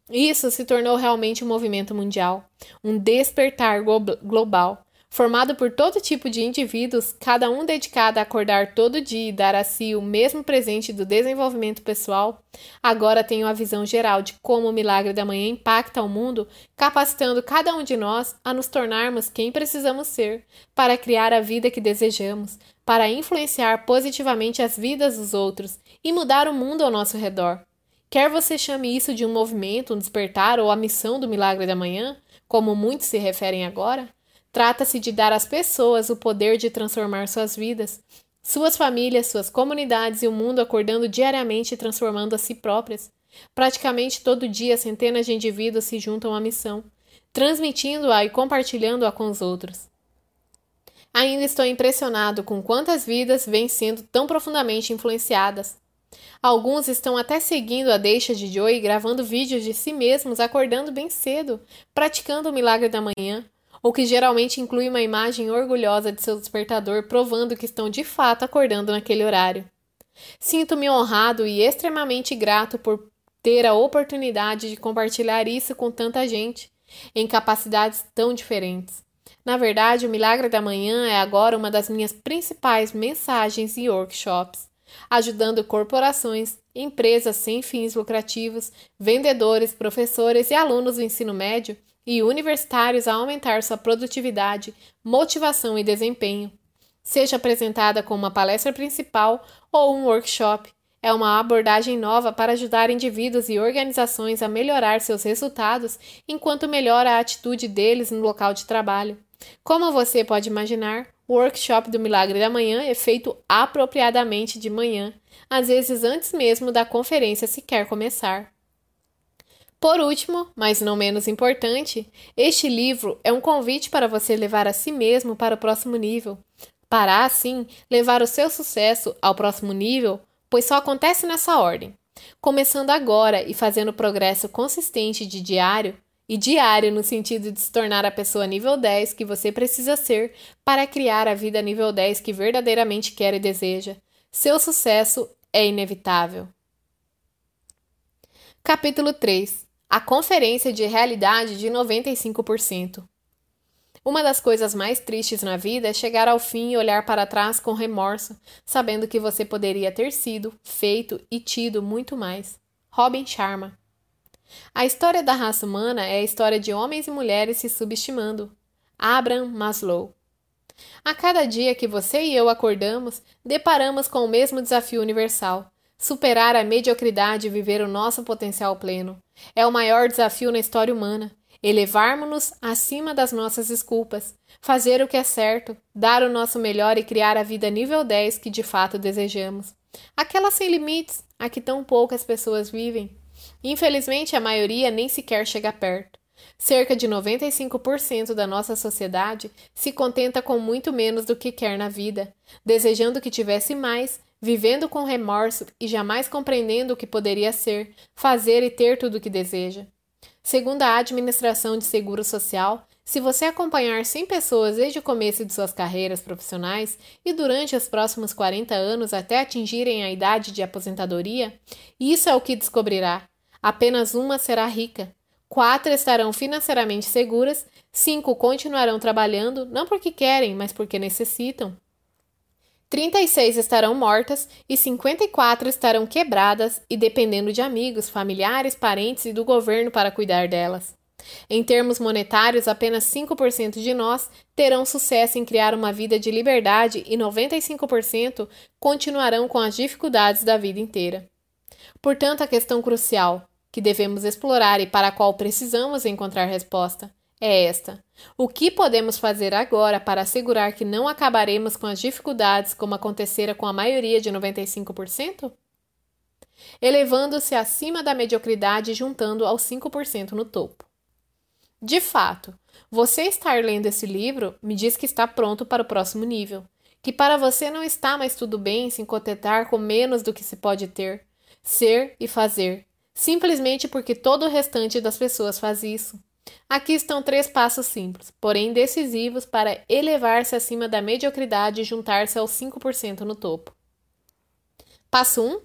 Isso se tornou realmente um movimento mundial, um despertar global formado por todo tipo de indivíduos, cada um dedicado a acordar todo dia e dar a si o mesmo presente do desenvolvimento pessoal, agora tenho a visão geral de como o milagre da manhã impacta o mundo, capacitando cada um de nós a nos tornarmos quem precisamos ser para criar a vida que desejamos, para influenciar positivamente as vidas dos outros e mudar o mundo ao nosso redor. Quer você chame isso de um movimento, um despertar ou a missão do milagre da manhã, como muitos se referem agora, Trata-se de dar às pessoas o poder de transformar suas vidas, suas famílias, suas comunidades e o mundo acordando diariamente e transformando a si próprias. Praticamente todo dia, centenas de indivíduos se juntam à missão, transmitindo-a e compartilhando-a com os outros. Ainda estou impressionado com quantas vidas vêm sendo tão profundamente influenciadas. Alguns estão até seguindo a deixa de Joey, gravando vídeos de si mesmos acordando bem cedo, praticando o milagre da manhã, o que geralmente inclui uma imagem orgulhosa de seu despertador provando que estão de fato acordando naquele horário. Sinto-me honrado e extremamente grato por ter a oportunidade de compartilhar isso com tanta gente, em capacidades tão diferentes. Na verdade, o Milagre da Manhã é agora uma das minhas principais mensagens e workshops, ajudando corporações, empresas sem fins lucrativos, vendedores, professores e alunos do ensino médio e universitários a aumentar sua produtividade, motivação e desempenho. Seja apresentada como uma palestra principal ou um workshop, é uma abordagem nova para ajudar indivíduos e organizações a melhorar seus resultados enquanto melhora a atitude deles no local de trabalho. Como você pode imaginar, o workshop do Milagre da Manhã é feito apropriadamente de manhã, às vezes antes mesmo da conferência sequer começar. Por último, mas não menos importante, este livro é um convite para você levar a si mesmo para o próximo nível, para assim levar o seu sucesso ao próximo nível, pois só acontece nessa ordem. Começando agora e fazendo progresso consistente de diário, e diário no sentido de se tornar a pessoa nível 10 que você precisa ser para criar a vida nível 10 que verdadeiramente quer e deseja. Seu sucesso é inevitável. Capítulo 3 a conferência de realidade de 95%. Uma das coisas mais tristes na vida é chegar ao fim e olhar para trás com remorso, sabendo que você poderia ter sido, feito e tido muito mais. Robin Sharma. A história da raça humana é a história de homens e mulheres se subestimando. Abraham Maslow. A cada dia que você e eu acordamos, deparamos com o mesmo desafio universal: superar a mediocridade e viver o nosso potencial pleno. É o maior desafio na história humana. Elevarmos-nos acima das nossas desculpas, fazer o que é certo, dar o nosso melhor e criar a vida nível 10 que de fato desejamos. Aquela sem limites, a que tão poucas pessoas vivem. Infelizmente, a maioria nem sequer chega perto. Cerca de 95% da nossa sociedade se contenta com muito menos do que quer na vida, desejando que tivesse mais, vivendo com remorso e jamais compreendendo o que poderia ser, fazer e ter tudo o que deseja. Segundo a Administração de Seguro Social, se você acompanhar 100 pessoas desde o começo de suas carreiras profissionais e durante os próximos 40 anos até atingirem a idade de aposentadoria, isso é o que descobrirá. Apenas uma será rica, quatro estarão financeiramente seguras, cinco continuarão trabalhando não porque querem, mas porque necessitam. 36 estarão mortas e 54 estarão quebradas e dependendo de amigos, familiares, parentes e do governo para cuidar delas. Em termos monetários, apenas 5% de nós terão sucesso em criar uma vida de liberdade e 95% continuarão com as dificuldades da vida inteira. Portanto, a questão crucial que devemos explorar e para a qual precisamos encontrar resposta é esta: o que podemos fazer agora para assegurar que não acabaremos com as dificuldades como acontecera com a maioria de 95%? Elevando-se acima da mediocridade e juntando aos 5% no topo. De fato, você estar lendo esse livro me diz que está pronto para o próximo nível, que para você não está mais tudo bem se contentar com menos do que se pode ter, ser e fazer, simplesmente porque todo o restante das pessoas faz isso. Aqui estão três passos simples, porém decisivos para elevar-se acima da mediocridade e juntar-se aos 5% no topo. Passo 1: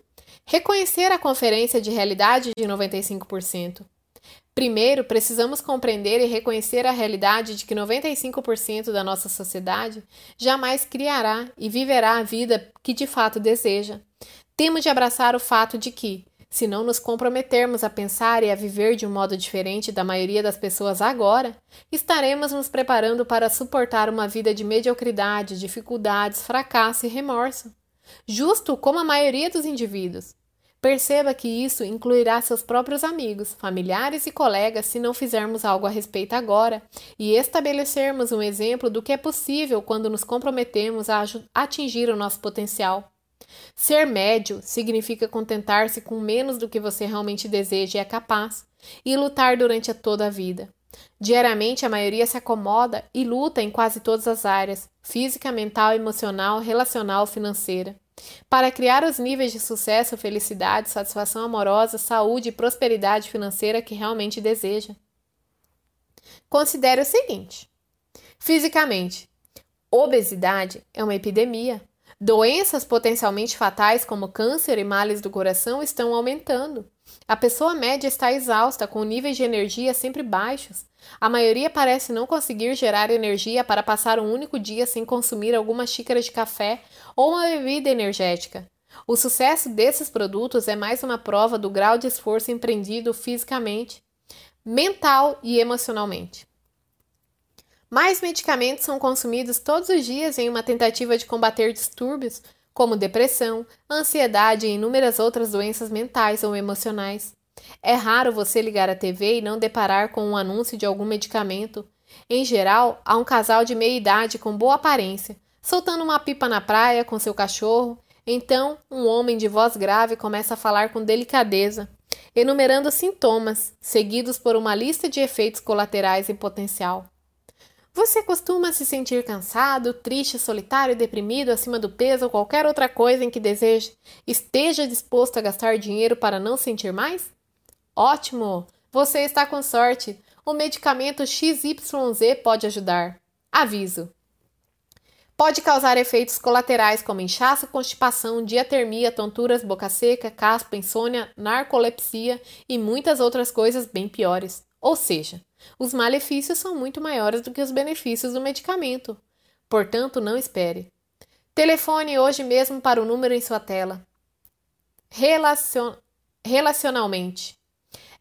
reconhecer a conferência de realidade de 95%. Primeiro, precisamos compreender e reconhecer a realidade de que 95% da nossa sociedade jamais criará e viverá a vida que de fato deseja. Temos de abraçar o fato de que, se não nos comprometermos a pensar e a viver de um modo diferente da maioria das pessoas agora, estaremos nos preparando para suportar uma vida de mediocridade, dificuldades, fracasso e remorso. Justo como a maioria dos indivíduos. Perceba que isso incluirá seus próprios amigos, familiares e colegas se não fizermos algo a respeito agora e estabelecermos um exemplo do que é possível quando nos comprometemos a atingir o nosso potencial. Ser médio significa contentar-se com menos do que você realmente deseja e é capaz, e lutar durante toda a vida. Diariamente, a maioria se acomoda e luta em quase todas as áreas física, mental, emocional, relacional, financeira para criar os níveis de sucesso, felicidade, satisfação amorosa, saúde e prosperidade financeira que realmente deseja. Considere o seguinte: fisicamente, obesidade é uma epidemia. Doenças potencialmente fatais como câncer e males do coração estão aumentando. A pessoa média está exausta, com níveis de energia sempre baixos. A maioria parece não conseguir gerar energia para passar um único dia sem consumir alguma xícara de café ou uma bebida energética. O sucesso desses produtos é mais uma prova do grau de esforço empreendido fisicamente, mental e emocionalmente. Mais medicamentos são consumidos todos os dias em uma tentativa de combater distúrbios como depressão, ansiedade e inúmeras outras doenças mentais ou emocionais. É raro você ligar a TV e não deparar com um anúncio de algum medicamento. Em geral, há um casal de meia idade com boa aparência, soltando uma pipa na praia com seu cachorro. Então, um homem de voz grave começa a falar com delicadeza, enumerando sintomas, seguidos por uma lista de efeitos colaterais em potencial. Você costuma se sentir cansado, triste, solitário, deprimido, acima do peso ou qualquer outra coisa em que deseje, esteja disposto a gastar dinheiro para não sentir mais? Ótimo! Você está com sorte. O medicamento XYZ pode ajudar. Aviso: Pode causar efeitos colaterais como inchaço, constipação, diatermia, tonturas, boca seca, caspa, insônia, narcolepsia e muitas outras coisas bem piores. Ou seja, os malefícios são muito maiores do que os benefícios do medicamento. Portanto, não espere. Telefone hoje mesmo para o número em sua tela. Relacion... Relacionalmente.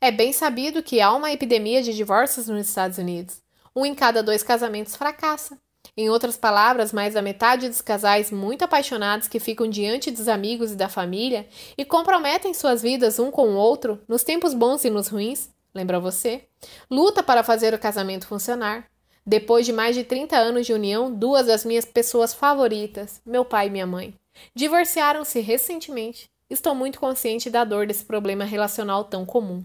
É bem sabido que há uma epidemia de divórcios nos Estados Unidos. Um em cada dois casamentos fracassa. Em outras palavras, mais da metade dos casais muito apaixonados que ficam diante dos amigos e da família e comprometem suas vidas um com o outro, nos tempos bons e nos ruins, lembra você? Luta para fazer o casamento funcionar. Depois de mais de 30 anos de união, duas das minhas pessoas favoritas, meu pai e minha mãe, divorciaram-se recentemente. Estou muito consciente da dor desse problema relacional tão comum.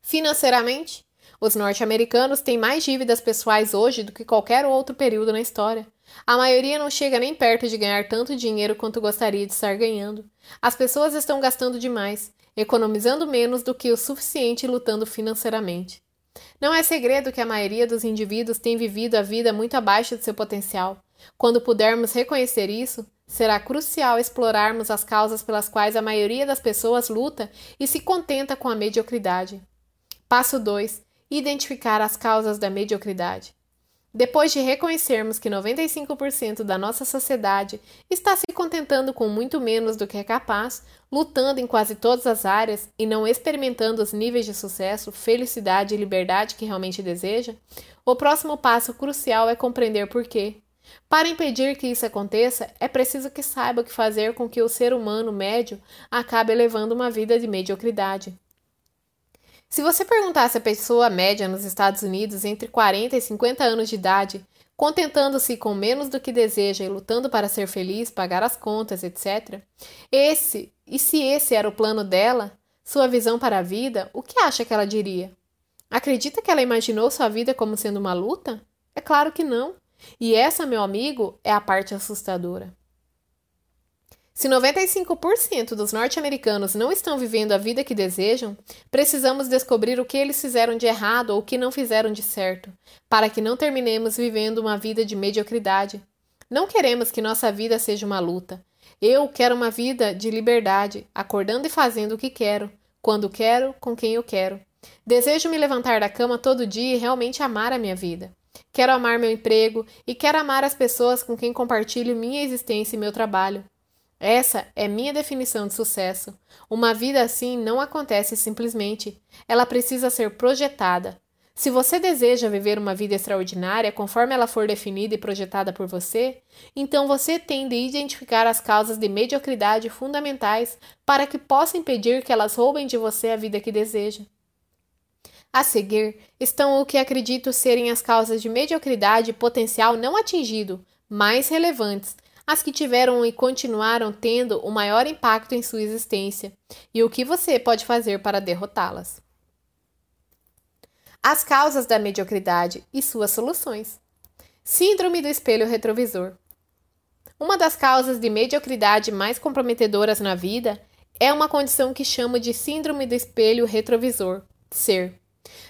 Financeiramente, os norte-americanos têm mais dívidas pessoais hoje do que qualquer outro período na história. A maioria não chega nem perto de ganhar tanto dinheiro quanto gostaria de estar ganhando. As pessoas estão gastando demais, economizando menos do que o suficiente lutando financeiramente. Não é segredo que a maioria dos indivíduos tem vivido a vida muito abaixo de seu potencial. Quando pudermos reconhecer isso, será crucial explorarmos as causas pelas quais a maioria das pessoas luta e se contenta com a mediocridade. Passo 2 identificar as causas da mediocridade. Depois de reconhecermos que 95% da nossa sociedade está se contentando com muito menos do que é capaz, lutando em quase todas as áreas e não experimentando os níveis de sucesso, felicidade e liberdade que realmente deseja, o próximo passo crucial é compreender por quê. Para impedir que isso aconteça, é preciso que saiba o que fazer com que o ser humano médio acabe levando uma vida de mediocridade. Se você perguntasse à pessoa média nos Estados Unidos entre 40 e 50 anos de idade, contentando-se com menos do que deseja e lutando para ser feliz, pagar as contas, etc., esse, e se esse era o plano dela, sua visão para a vida, o que acha que ela diria? Acredita que ela imaginou sua vida como sendo uma luta? É claro que não. E essa, meu amigo, é a parte assustadora. Se 95% dos norte-americanos não estão vivendo a vida que desejam, precisamos descobrir o que eles fizeram de errado ou o que não fizeram de certo, para que não terminemos vivendo uma vida de mediocridade. Não queremos que nossa vida seja uma luta. Eu quero uma vida de liberdade, acordando e fazendo o que quero, quando quero, com quem eu quero. Desejo me levantar da cama todo dia e realmente amar a minha vida. Quero amar meu emprego e quero amar as pessoas com quem compartilho minha existência e meu trabalho. Essa é minha definição de sucesso. Uma vida assim não acontece simplesmente. Ela precisa ser projetada. Se você deseja viver uma vida extraordinária conforme ela for definida e projetada por você, então você tem de identificar as causas de mediocridade fundamentais para que possa impedir que elas roubem de você a vida que deseja. A seguir estão o que acredito serem as causas de mediocridade potencial não atingido, mais relevantes, as que tiveram e continuaram tendo o maior impacto em sua existência, e o que você pode fazer para derrotá-las. As causas da mediocridade e suas soluções. Síndrome do espelho retrovisor. Uma das causas de mediocridade mais comprometedoras na vida é uma condição que chamo de síndrome do espelho retrovisor, ser.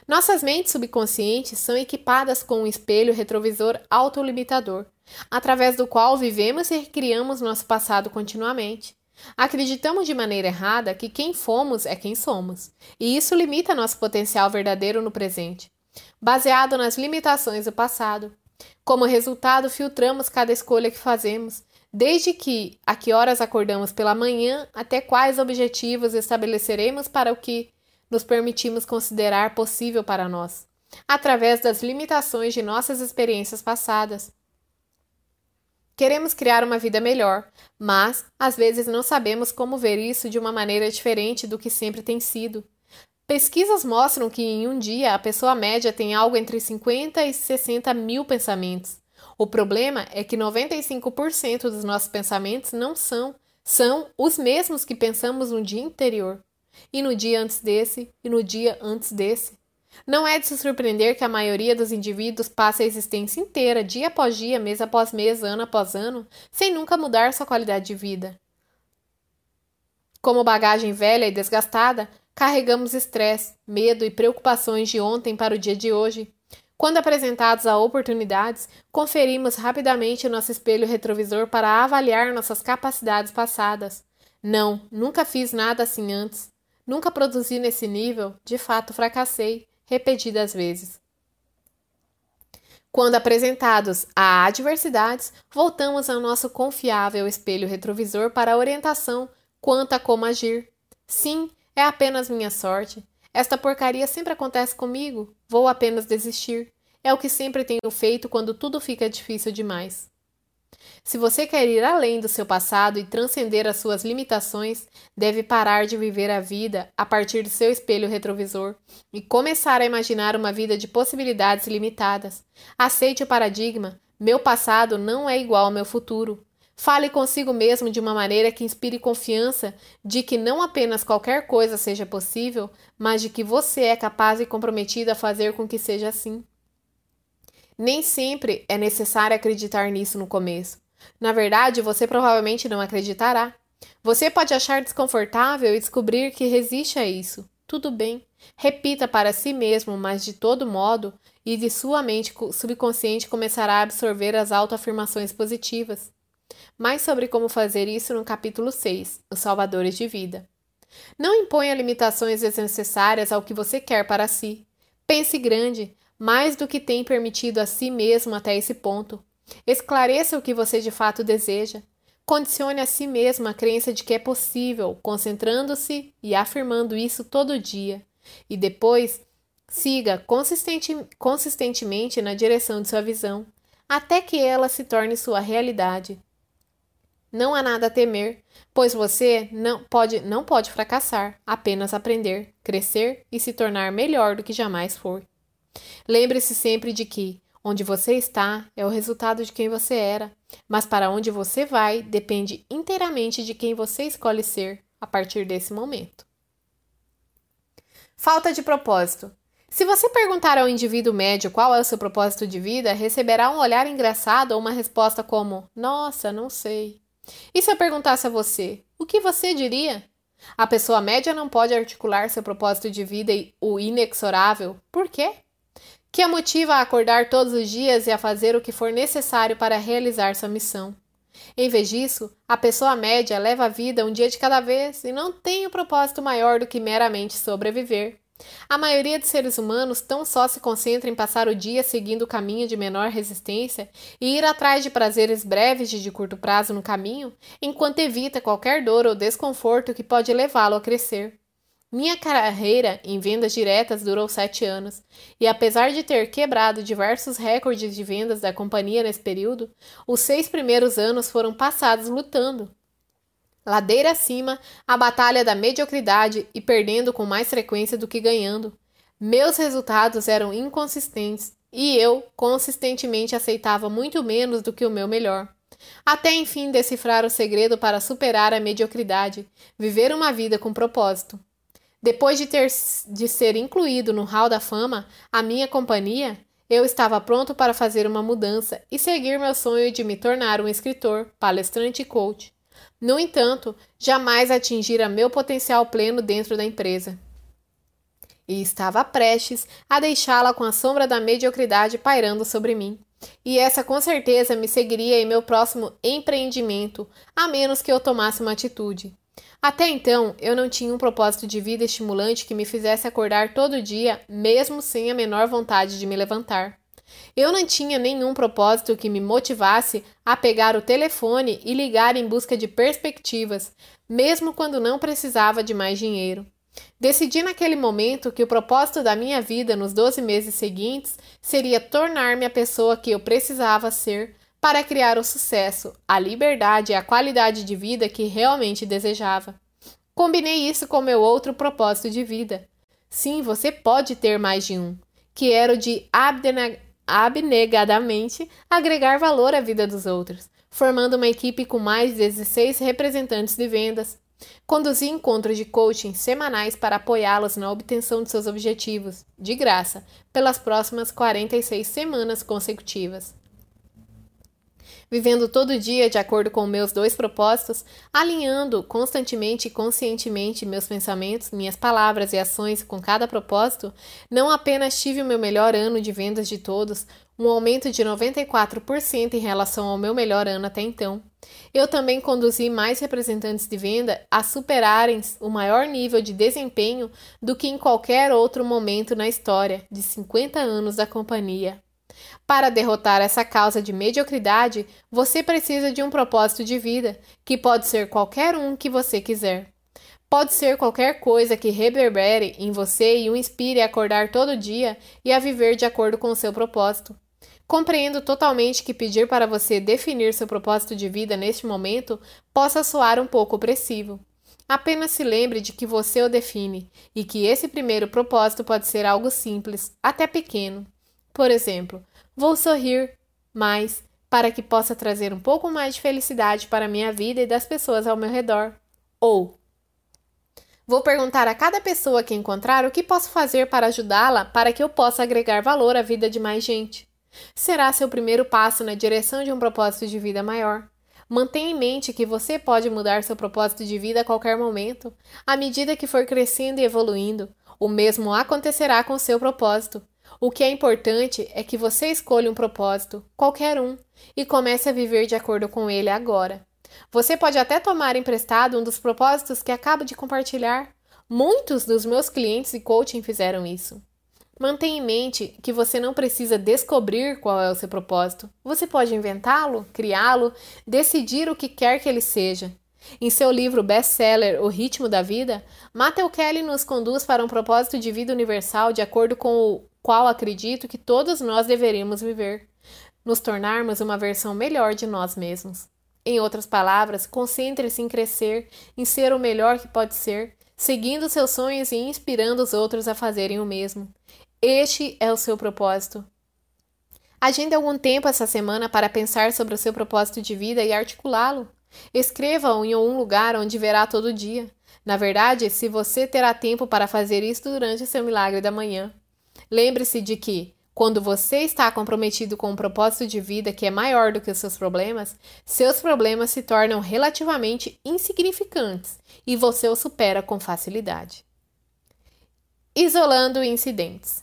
Nossas mentes subconscientes são equipadas com um espelho retrovisor autolimitador, através do qual vivemos e recriamos nosso passado continuamente. Acreditamos de maneira errada que quem fomos é quem somos, e isso limita nosso potencial verdadeiro no presente, baseado nas limitações do passado. Como resultado, filtramos cada escolha que fazemos, desde que a que horas acordamos pela manhã até quais objetivos estabeleceremos para o que nos permitimos considerar possível para nós, através das limitações de nossas experiências passadas. Queremos criar uma vida melhor, mas às vezes não sabemos como ver isso de uma maneira diferente do que sempre tem sido. Pesquisas mostram que em um dia a pessoa média tem algo entre 50 e 60 mil pensamentos. O problema é que 95% dos nossos pensamentos não são, são os mesmos que pensamos no dia anterior, e no dia antes desse, e no dia antes desse. Não é de se surpreender que a maioria dos indivíduos passe a existência inteira, dia após dia, mês após mês, ano após ano, sem nunca mudar sua qualidade de vida. Como bagagem velha e desgastada, carregamos estresse, medo e preocupações de ontem para o dia de hoje. Quando apresentados a oportunidades, conferimos rapidamente o nosso espelho retrovisor para avaliar nossas capacidades passadas. Não, nunca fiz nada assim antes. Nunca produzi nesse nível, de fato fracassei repetidas vezes. Quando apresentados a adversidades, voltamos ao nosso confiável espelho retrovisor para orientação quanto a como agir. Sim, é apenas minha sorte. Esta porcaria sempre acontece comigo. Vou apenas desistir. É o que sempre tenho feito quando tudo fica difícil demais. Se você quer ir além do seu passado e transcender as suas limitações, deve parar de viver a vida a partir do seu espelho retrovisor e começar a imaginar uma vida de possibilidades limitadas. Aceite o paradigma: meu passado não é igual ao meu futuro. Fale consigo mesmo de uma maneira que inspire confiança de que não apenas qualquer coisa seja possível, mas de que você é capaz e comprometido a fazer com que seja assim. Nem sempre é necessário acreditar nisso no começo. Na verdade, você provavelmente não acreditará. Você pode achar desconfortável e descobrir que resiste a isso. Tudo bem. Repita para si mesmo, mas de todo modo, e de sua mente subconsciente começará a absorver as autoafirmações positivas. Mais sobre como fazer isso no capítulo 6, Os Salvadores de Vida. Não imponha limitações desnecessárias ao que você quer para si. Pense grande, mais do que tem permitido a si mesmo até esse ponto. Esclareça o que você de fato deseja. Condicione a si mesmo a crença de que é possível, concentrando-se e afirmando isso todo dia. E depois, siga consistente, consistentemente na direção de sua visão, até que ela se torne sua realidade. Não há nada a temer, pois você não pode, não pode fracassar, apenas aprender, crescer e se tornar melhor do que jamais for. Lembre-se sempre de que onde você está é o resultado de quem você era, mas para onde você vai depende inteiramente de quem você escolhe ser a partir desse momento. Falta de propósito. Se você perguntar ao indivíduo médio qual é o seu propósito de vida, receberá um olhar engraçado ou uma resposta como: Nossa, não sei. E se eu perguntasse a você, o que você diria? A pessoa média não pode articular seu propósito de vida e o inexorável. Por quê? Que a motiva a acordar todos os dias e a fazer o que for necessário para realizar sua missão. Em vez disso, a pessoa média leva a vida um dia de cada vez e não tem um propósito maior do que meramente sobreviver. A maioria dos seres humanos tão só se concentra em passar o dia seguindo o caminho de menor resistência e ir atrás de prazeres breves e de curto prazo no caminho, enquanto evita qualquer dor ou desconforto que pode levá-lo a crescer. Minha carreira em vendas diretas durou sete anos, e apesar de ter quebrado diversos recordes de vendas da companhia nesse período, os seis primeiros anos foram passados lutando, ladeira acima, a batalha da mediocridade e perdendo com mais frequência do que ganhando. Meus resultados eram inconsistentes e eu consistentemente aceitava muito menos do que o meu melhor. Até enfim decifrar o segredo para superar a mediocridade, viver uma vida com propósito. Depois de ter de ser incluído no Hall da Fama, a minha companhia, eu estava pronto para fazer uma mudança e seguir meu sonho de me tornar um escritor, palestrante e coach. No entanto, jamais atingira meu potencial pleno dentro da empresa. E estava prestes a deixá-la com a sombra da mediocridade pairando sobre mim. E essa com certeza me seguiria em meu próximo empreendimento, a menos que eu tomasse uma atitude. Até então, eu não tinha um propósito de vida estimulante que me fizesse acordar todo dia, mesmo sem a menor vontade de me levantar. Eu não tinha nenhum propósito que me motivasse a pegar o telefone e ligar em busca de perspectivas, mesmo quando não precisava de mais dinheiro. Decidi naquele momento que o propósito da minha vida nos 12 meses seguintes seria tornar-me a pessoa que eu precisava ser para criar o sucesso, a liberdade e a qualidade de vida que realmente desejava. Combinei isso com meu outro propósito de vida. Sim, você pode ter mais de um, que era o de abnegadamente agregar valor à vida dos outros, formando uma equipe com mais de 16 representantes de vendas. Conduzi encontros de coaching semanais para apoiá-los na obtenção de seus objetivos, de graça, pelas próximas 46 semanas consecutivas vivendo todo dia de acordo com meus dois propósitos, alinhando constantemente e conscientemente meus pensamentos, minhas palavras e ações com cada propósito, não apenas tive o meu melhor ano de vendas de todos, um aumento de 94% em relação ao meu melhor ano até então. Eu também conduzi mais representantes de venda a superarem o maior nível de desempenho do que em qualquer outro momento na história de 50 anos da companhia. Para derrotar essa causa de mediocridade, você precisa de um propósito de vida, que pode ser qualquer um que você quiser. Pode ser qualquer coisa que reverbere em você e o inspire a acordar todo dia e a viver de acordo com o seu propósito. Compreendo totalmente que pedir para você definir seu propósito de vida neste momento possa soar um pouco opressivo. Apenas se lembre de que você o define e que esse primeiro propósito pode ser algo simples, até pequeno. Por exemplo, vou sorrir mais para que possa trazer um pouco mais de felicidade para a minha vida e das pessoas ao meu redor. Ou Vou perguntar a cada pessoa que encontrar o que posso fazer para ajudá-la para que eu possa agregar valor à vida de mais gente será seu primeiro passo na direção de um propósito de vida maior. Mantenha em mente que você pode mudar seu propósito de vida a qualquer momento, à medida que for crescendo e evoluindo. O mesmo acontecerá com seu propósito. O que é importante é que você escolha um propósito, qualquer um, e comece a viver de acordo com ele agora. Você pode até tomar emprestado um dos propósitos que acabo de compartilhar. Muitos dos meus clientes e coaching fizeram isso. Mantenha em mente que você não precisa descobrir qual é o seu propósito. Você pode inventá-lo, criá-lo, decidir o que quer que ele seja. Em seu livro best-seller O Ritmo da Vida, Matthew Kelly nos conduz para um propósito de vida universal de acordo com o qual acredito que todos nós deveríamos viver. Nos tornarmos uma versão melhor de nós mesmos. Em outras palavras, concentre-se em crescer, em ser o melhor que pode ser, seguindo seus sonhos e inspirando os outros a fazerem o mesmo. Este é o seu propósito. Agende algum tempo essa semana para pensar sobre o seu propósito de vida e articulá-lo. Escreva-o em um lugar onde verá todo dia. Na verdade, se você terá tempo para fazer isso durante o seu milagre da manhã. Lembre-se de que, quando você está comprometido com um propósito de vida que é maior do que os seus problemas, seus problemas se tornam relativamente insignificantes e você os supera com facilidade. Isolando incidentes.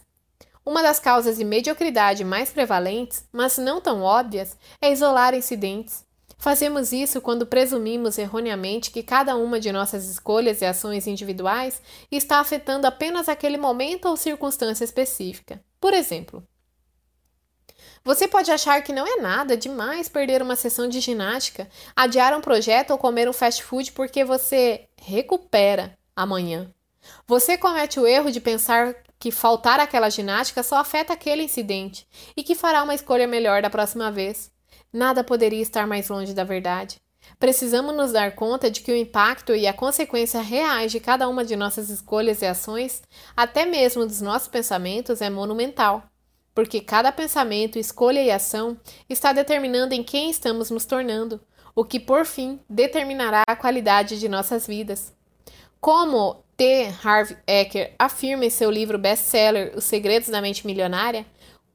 Uma das causas de mediocridade mais prevalentes, mas não tão óbvias, é isolar incidentes. Fazemos isso quando presumimos erroneamente que cada uma de nossas escolhas e ações individuais está afetando apenas aquele momento ou circunstância específica. Por exemplo, você pode achar que não é nada demais perder uma sessão de ginástica, adiar um projeto ou comer um fast food porque você recupera amanhã. Você comete o erro de pensar que faltar aquela ginástica só afeta aquele incidente e que fará uma escolha melhor da próxima vez. Nada poderia estar mais longe da verdade. Precisamos nos dar conta de que o impacto e a consequência reais de cada uma de nossas escolhas e ações, até mesmo dos nossos pensamentos, é monumental. Porque cada pensamento, escolha e ação está determinando em quem estamos nos tornando, o que, por fim, determinará a qualidade de nossas vidas. Como T. Harv Eker afirma em seu livro best-seller Os Segredos da Mente Milionária,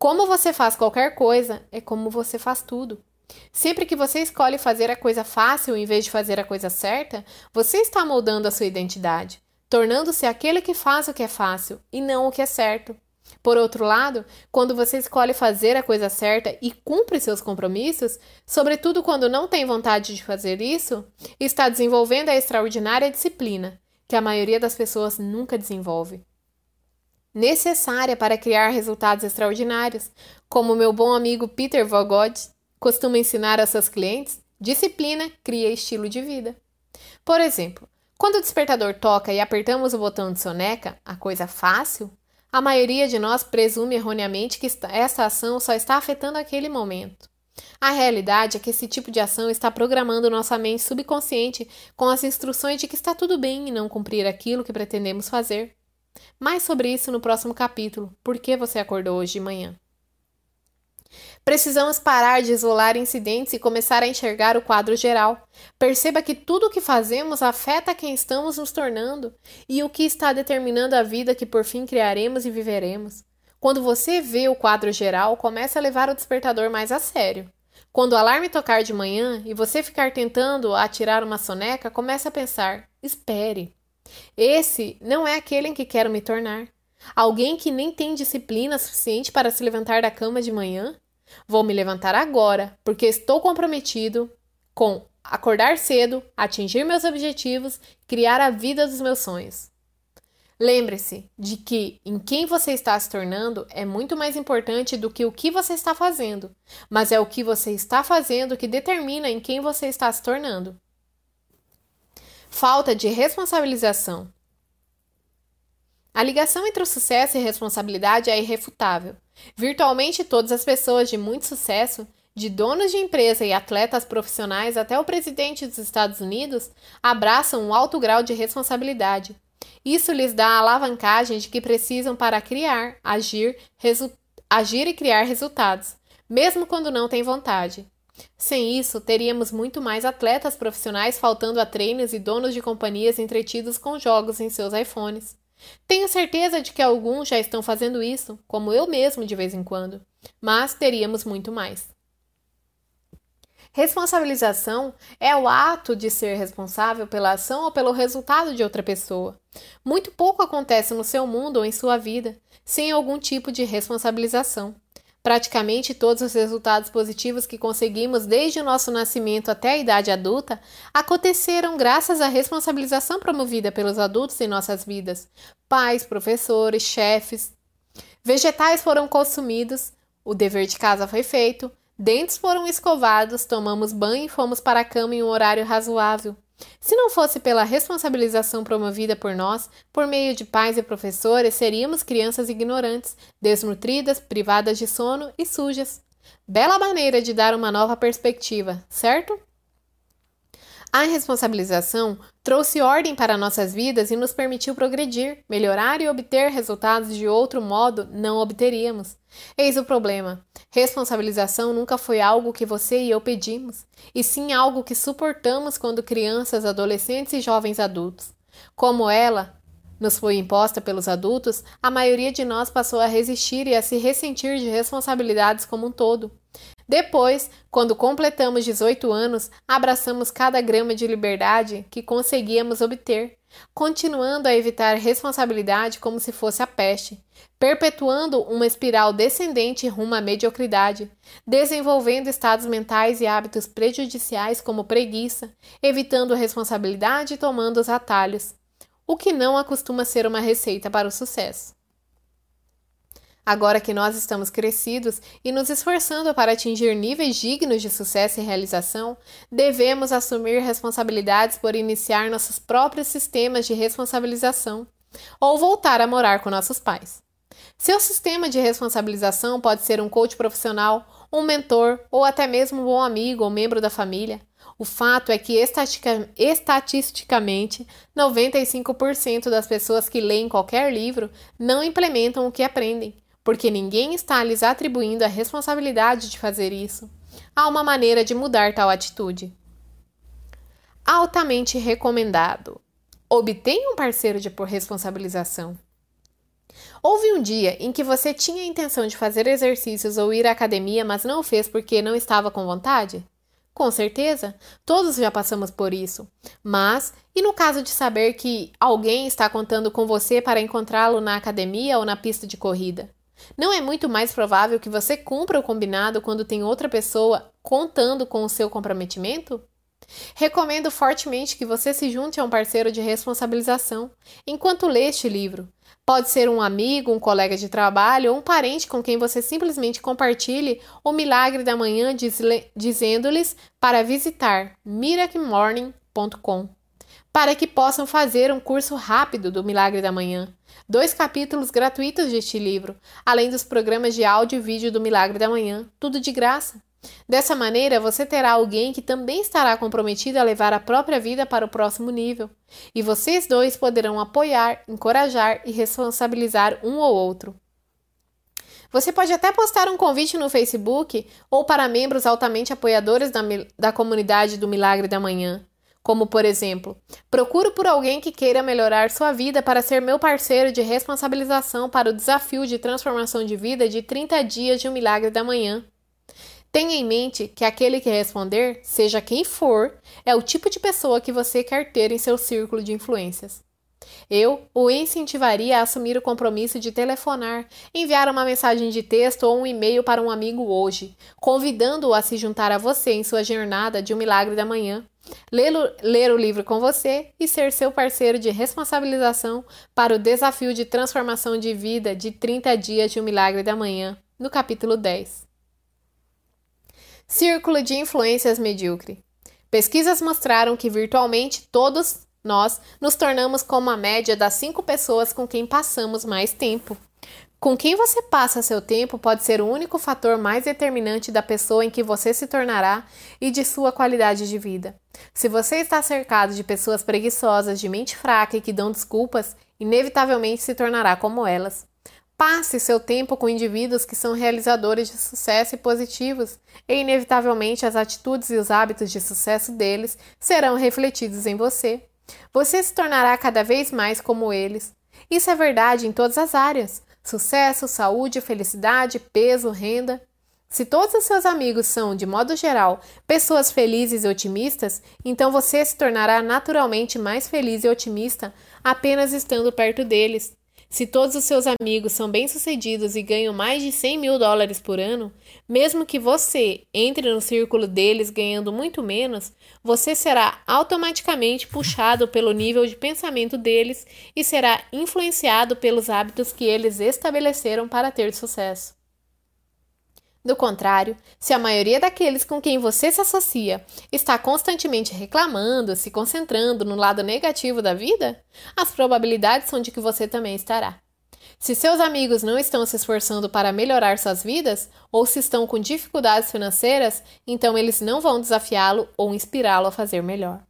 como você faz qualquer coisa é como você faz tudo. Sempre que você escolhe fazer a coisa fácil em vez de fazer a coisa certa, você está moldando a sua identidade, tornando-se aquele que faz o que é fácil e não o que é certo. Por outro lado, quando você escolhe fazer a coisa certa e cumpre seus compromissos, sobretudo quando não tem vontade de fazer isso, está desenvolvendo a extraordinária disciplina, que a maioria das pessoas nunca desenvolve. Necessária para criar resultados extraordinários, como meu bom amigo Peter Vogod costuma ensinar aos seus clientes, disciplina cria estilo de vida. Por exemplo, quando o despertador toca e apertamos o botão de soneca, a coisa fácil, a maioria de nós presume erroneamente que essa ação só está afetando aquele momento. A realidade é que esse tipo de ação está programando nossa mente subconsciente com as instruções de que está tudo bem em não cumprir aquilo que pretendemos fazer. Mais sobre isso no próximo capítulo. Por que você acordou hoje de manhã? Precisamos parar de isolar incidentes e começar a enxergar o quadro geral. Perceba que tudo o que fazemos afeta quem estamos nos tornando e o que está determinando a vida que por fim criaremos e viveremos. Quando você vê o quadro geral, comece a levar o despertador mais a sério. Quando o alarme tocar de manhã e você ficar tentando atirar uma soneca, comece a pensar: espere. Esse não é aquele em que quero me tornar. Alguém que nem tem disciplina suficiente para se levantar da cama de manhã? Vou me levantar agora, porque estou comprometido com acordar cedo, atingir meus objetivos, criar a vida dos meus sonhos. Lembre-se de que em quem você está se tornando é muito mais importante do que o que você está fazendo, mas é o que você está fazendo que determina em quem você está se tornando. Falta de responsabilização. A ligação entre o sucesso e responsabilidade é irrefutável. Virtualmente todas as pessoas de muito sucesso, de donos de empresa e atletas profissionais até o presidente dos Estados Unidos, abraçam um alto grau de responsabilidade. Isso lhes dá a alavancagem de que precisam para criar, agir, agir e criar resultados, mesmo quando não têm vontade. Sem isso, teríamos muito mais atletas profissionais faltando a treinos e donos de companhias entretidos com jogos em seus iPhones. Tenho certeza de que alguns já estão fazendo isso, como eu mesmo de vez em quando, mas teríamos muito mais. Responsabilização é o ato de ser responsável pela ação ou pelo resultado de outra pessoa. Muito pouco acontece no seu mundo ou em sua vida sem algum tipo de responsabilização. Praticamente todos os resultados positivos que conseguimos desde o nosso nascimento até a idade adulta aconteceram graças à responsabilização promovida pelos adultos em nossas vidas, pais, professores, chefes. Vegetais foram consumidos, o dever de casa foi feito, dentes foram escovados, tomamos banho e fomos para a cama em um horário razoável. Se não fosse pela responsabilização promovida por nós, por meio de pais e professores, seríamos crianças ignorantes, desnutridas, privadas de sono e sujas. Bela maneira de dar uma nova perspectiva, certo? A responsabilização trouxe ordem para nossas vidas e nos permitiu progredir, melhorar e obter resultados de outro modo não obteríamos. Eis o problema: responsabilização nunca foi algo que você e eu pedimos, e sim algo que suportamos quando crianças, adolescentes e jovens adultos. Como ela nos foi imposta pelos adultos, a maioria de nós passou a resistir e a se ressentir de responsabilidades como um todo. Depois, quando completamos 18 anos, abraçamos cada grama de liberdade que conseguíamos obter, continuando a evitar responsabilidade como se fosse a peste, perpetuando uma espiral descendente rumo à mediocridade, desenvolvendo estados mentais e hábitos prejudiciais como preguiça, evitando responsabilidade e tomando os atalhos, o que não acostuma ser uma receita para o sucesso. Agora que nós estamos crescidos e nos esforçando para atingir níveis dignos de sucesso e realização, devemos assumir responsabilidades por iniciar nossos próprios sistemas de responsabilização ou voltar a morar com nossos pais. Seu sistema de responsabilização pode ser um coach profissional, um mentor ou até mesmo um bom amigo ou membro da família. O fato é que, estatisticamente, 95% das pessoas que leem qualquer livro não implementam o que aprendem, porque ninguém está lhes atribuindo a responsabilidade de fazer isso. Há uma maneira de mudar tal atitude. Altamente recomendado. Obtenha um parceiro de responsabilização. Houve um dia em que você tinha a intenção de fazer exercícios ou ir à academia, mas não fez porque não estava com vontade? Com certeza, todos já passamos por isso. Mas, e no caso de saber que alguém está contando com você para encontrá-lo na academia ou na pista de corrida? Não é muito mais provável que você cumpra o combinado quando tem outra pessoa contando com o seu comprometimento? Recomendo fortemente que você se junte a um parceiro de responsabilização enquanto lê este livro. Pode ser um amigo, um colega de trabalho ou um parente com quem você simplesmente compartilhe o milagre da manhã dizendo-lhes para visitar miraclemorning.com para que possam fazer um curso rápido do Milagre da Manhã. Dois capítulos gratuitos deste livro, além dos programas de áudio e vídeo do Milagre da Manhã, tudo de graça. Dessa maneira, você terá alguém que também estará comprometido a levar a própria vida para o próximo nível, e vocês dois poderão apoiar, encorajar e responsabilizar um ou outro. Você pode até postar um convite no Facebook ou para membros altamente apoiadores da, da comunidade do Milagre da Manhã como por exemplo, procuro por alguém que queira melhorar sua vida para ser meu parceiro de responsabilização para o desafio de transformação de vida de 30 dias de um milagre da manhã. Tenha em mente que aquele que responder, seja quem for, é o tipo de pessoa que você quer ter em seu círculo de influências. Eu o incentivaria a assumir o compromisso de telefonar, enviar uma mensagem de texto ou um e-mail para um amigo hoje, convidando-o a se juntar a você em sua jornada de um milagre da manhã, ler, o livro com você e ser seu parceiro de responsabilização para o desafio de transformação de vida de 30 dias de um milagre da manhã, no capítulo 10. Círculo de influências medíocre. Pesquisas mostraram que virtualmente todos nós nos tornamos como a média das cinco pessoas com quem passamos mais tempo. Com quem você passa seu tempo pode ser o único fator mais determinante da pessoa em que você se tornará e de sua qualidade de vida. Se você está cercado de pessoas preguiçosas, de mente fraca e que dão desculpas, inevitavelmente se tornará como elas. Passe seu tempo com indivíduos que são realizadores de sucesso e positivos, e inevitavelmente as atitudes e os hábitos de sucesso deles serão refletidos em você. Você se tornará cada vez mais como eles. Isso é verdade em todas as áreas: sucesso, saúde, felicidade, peso, renda. Se todos os seus amigos são, de modo geral, pessoas felizes e otimistas, então você se tornará naturalmente mais feliz e otimista apenas estando perto deles. Se todos os seus amigos são bem-sucedidos e ganham mais de 100 mil dólares por ano, mesmo que você entre no círculo deles ganhando muito menos, você será automaticamente puxado pelo nível de pensamento deles e será influenciado pelos hábitos que eles estabeleceram para ter sucesso. Do contrário, se a maioria daqueles com quem você se associa está constantemente reclamando, se concentrando no lado negativo da vida, as probabilidades são de que você também estará. Se seus amigos não estão se esforçando para melhorar suas vidas, ou se estão com dificuldades financeiras, então eles não vão desafiá-lo ou inspirá-lo a fazer melhor.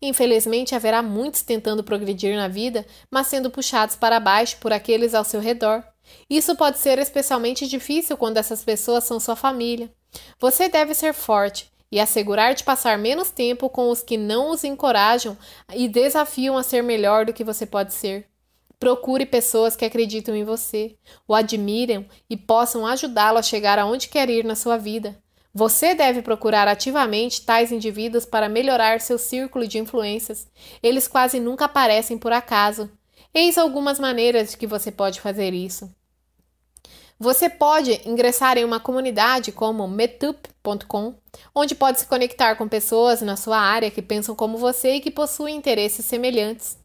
Infelizmente, haverá muitos tentando progredir na vida, mas sendo puxados para baixo por aqueles ao seu redor isso pode ser especialmente difícil quando essas pessoas são sua família. Você deve ser forte e assegurar de passar menos tempo com os que não os encorajam e desafiam a ser melhor do que você pode ser. Procure pessoas que acreditam em você, o admirem e possam ajudá-lo a chegar aonde quer ir na sua vida. Você deve procurar ativamente tais indivíduos para melhorar seu círculo de influências. Eles quase nunca aparecem por acaso. Eis algumas maneiras de que você pode fazer isso. Você pode ingressar em uma comunidade como meetup.com, onde pode se conectar com pessoas na sua área que pensam como você e que possuem interesses semelhantes.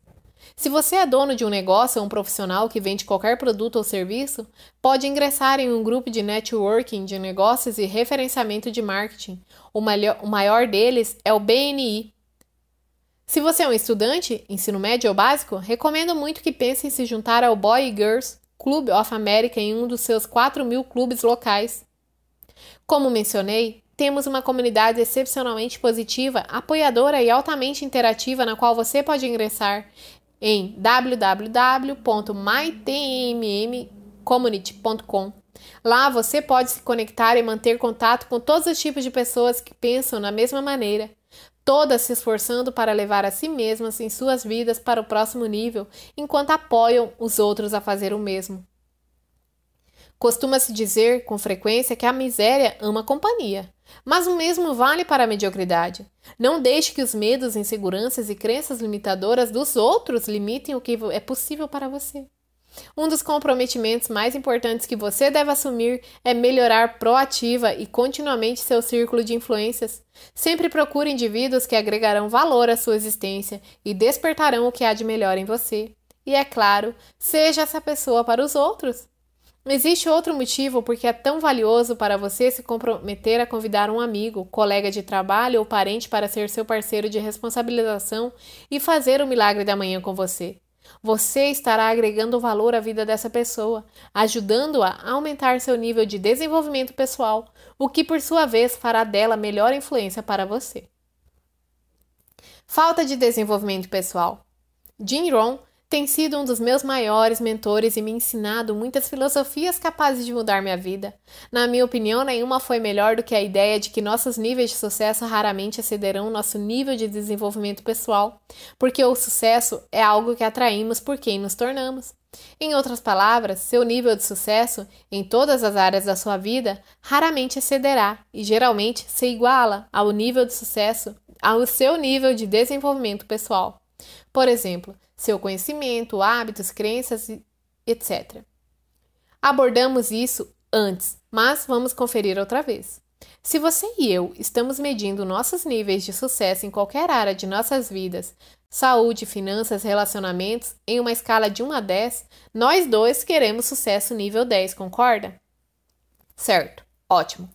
Se você é dono de um negócio ou um profissional que vende qualquer produto ou serviço, pode ingressar em um grupo de networking de negócios e referenciamento de marketing. O maior, deles é o BNI. Se você é um estudante, ensino médio ou básico, recomendo muito que pense em se juntar ao Boy Girls Club of America em um dos seus 4 mil clubes locais. Como mencionei, temos uma comunidade excepcionalmente positiva, apoiadora e altamente interativa na qual você pode ingressar em www.mytmmcommunity.com. Lá você pode se conectar e manter contato com todos os tipos de pessoas que pensam na mesma maneira todas se esforçando para levar a si mesmas em suas vidas para o próximo nível, enquanto apoiam os outros a fazer o mesmo. Costuma-se dizer com frequência que a miséria ama companhia, mas o mesmo vale para a mediocridade. Não deixe que os medos, inseguranças e crenças limitadoras dos outros limitem o que é possível para você. Um dos comprometimentos mais importantes que você deve assumir é melhorar proativa e continuamente seu círculo de influências. Sempre procure indivíduos que agregarão valor à sua existência e despertarão o que há de melhor em você. E é claro, seja essa pessoa para os outros. Existe outro motivo porque é tão valioso para você se comprometer a convidar um amigo, colega de trabalho ou parente para ser seu parceiro de responsabilização e fazer o milagre da manhã com você. Você estará agregando valor à vida dessa pessoa, ajudando-a a aumentar seu nível de desenvolvimento pessoal, o que por sua vez fará dela melhor influência para você. Falta de desenvolvimento pessoal. Jim Rohn tem sido um dos meus maiores mentores e me ensinado muitas filosofias capazes de mudar minha vida. Na minha opinião, nenhuma foi melhor do que a ideia de que nossos níveis de sucesso raramente excederão nosso nível de desenvolvimento pessoal, porque o sucesso é algo que atraímos por quem nos tornamos. Em outras palavras, seu nível de sucesso em todas as áreas da sua vida raramente excederá e geralmente se iguala ao nível de sucesso ao seu nível de desenvolvimento pessoal. Por exemplo, seu conhecimento, hábitos, crenças, etc. Abordamos isso antes, mas vamos conferir outra vez. Se você e eu estamos medindo nossos níveis de sucesso em qualquer área de nossas vidas, saúde, finanças, relacionamentos, em uma escala de 1 a 10, nós dois queremos sucesso nível 10, concorda? Certo, ótimo.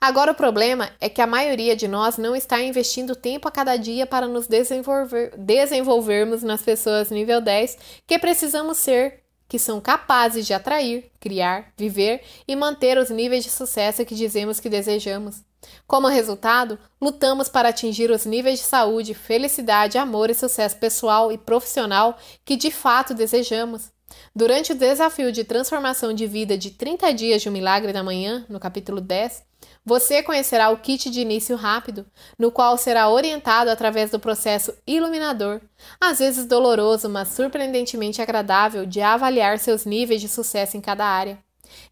Agora, o problema é que a maioria de nós não está investindo tempo a cada dia para nos desenvolver, desenvolvermos nas pessoas nível 10 que precisamos ser, que são capazes de atrair, criar, viver e manter os níveis de sucesso que dizemos que desejamos. Como resultado, lutamos para atingir os níveis de saúde, felicidade, amor e sucesso pessoal e profissional que de fato desejamos. Durante o desafio de transformação de vida de 30 dias de um milagre da manhã, no capítulo 10, você conhecerá o kit de início rápido, no qual será orientado através do processo iluminador, às vezes doloroso, mas surpreendentemente agradável, de avaliar seus níveis de sucesso em cada área.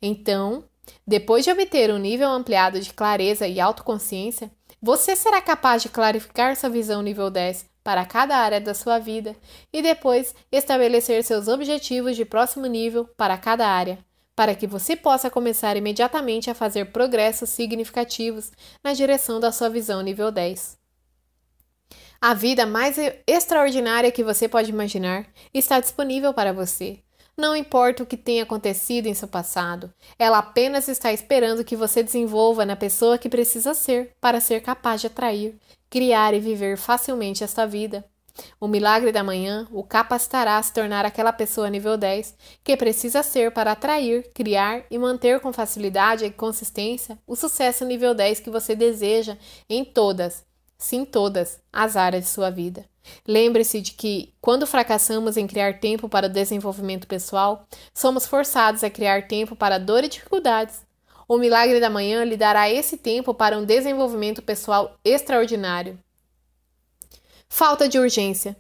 Então, depois de obter um nível ampliado de clareza e autoconsciência, você será capaz de clarificar sua visão nível 10 para cada área da sua vida e depois estabelecer seus objetivos de próximo nível para cada área, para que você possa começar imediatamente a fazer progressos significativos na direção da sua visão nível 10. A vida mais extraordinária que você pode imaginar está disponível para você. Não importa o que tenha acontecido em seu passado, ela apenas está esperando que você desenvolva na pessoa que precisa ser para ser capaz de atrair, criar e viver facilmente esta vida. O milagre da manhã o capacitará a se tornar aquela pessoa nível 10 que precisa ser para atrair, criar e manter com facilidade e consistência o sucesso nível 10 que você deseja em todas, sim todas, as áreas de sua vida. Lembre-se de que, quando fracassamos em criar tempo para o desenvolvimento pessoal, somos forçados a criar tempo para dor e dificuldades. O milagre da manhã lhe dará esse tempo para um desenvolvimento pessoal extraordinário. Falta de urgência.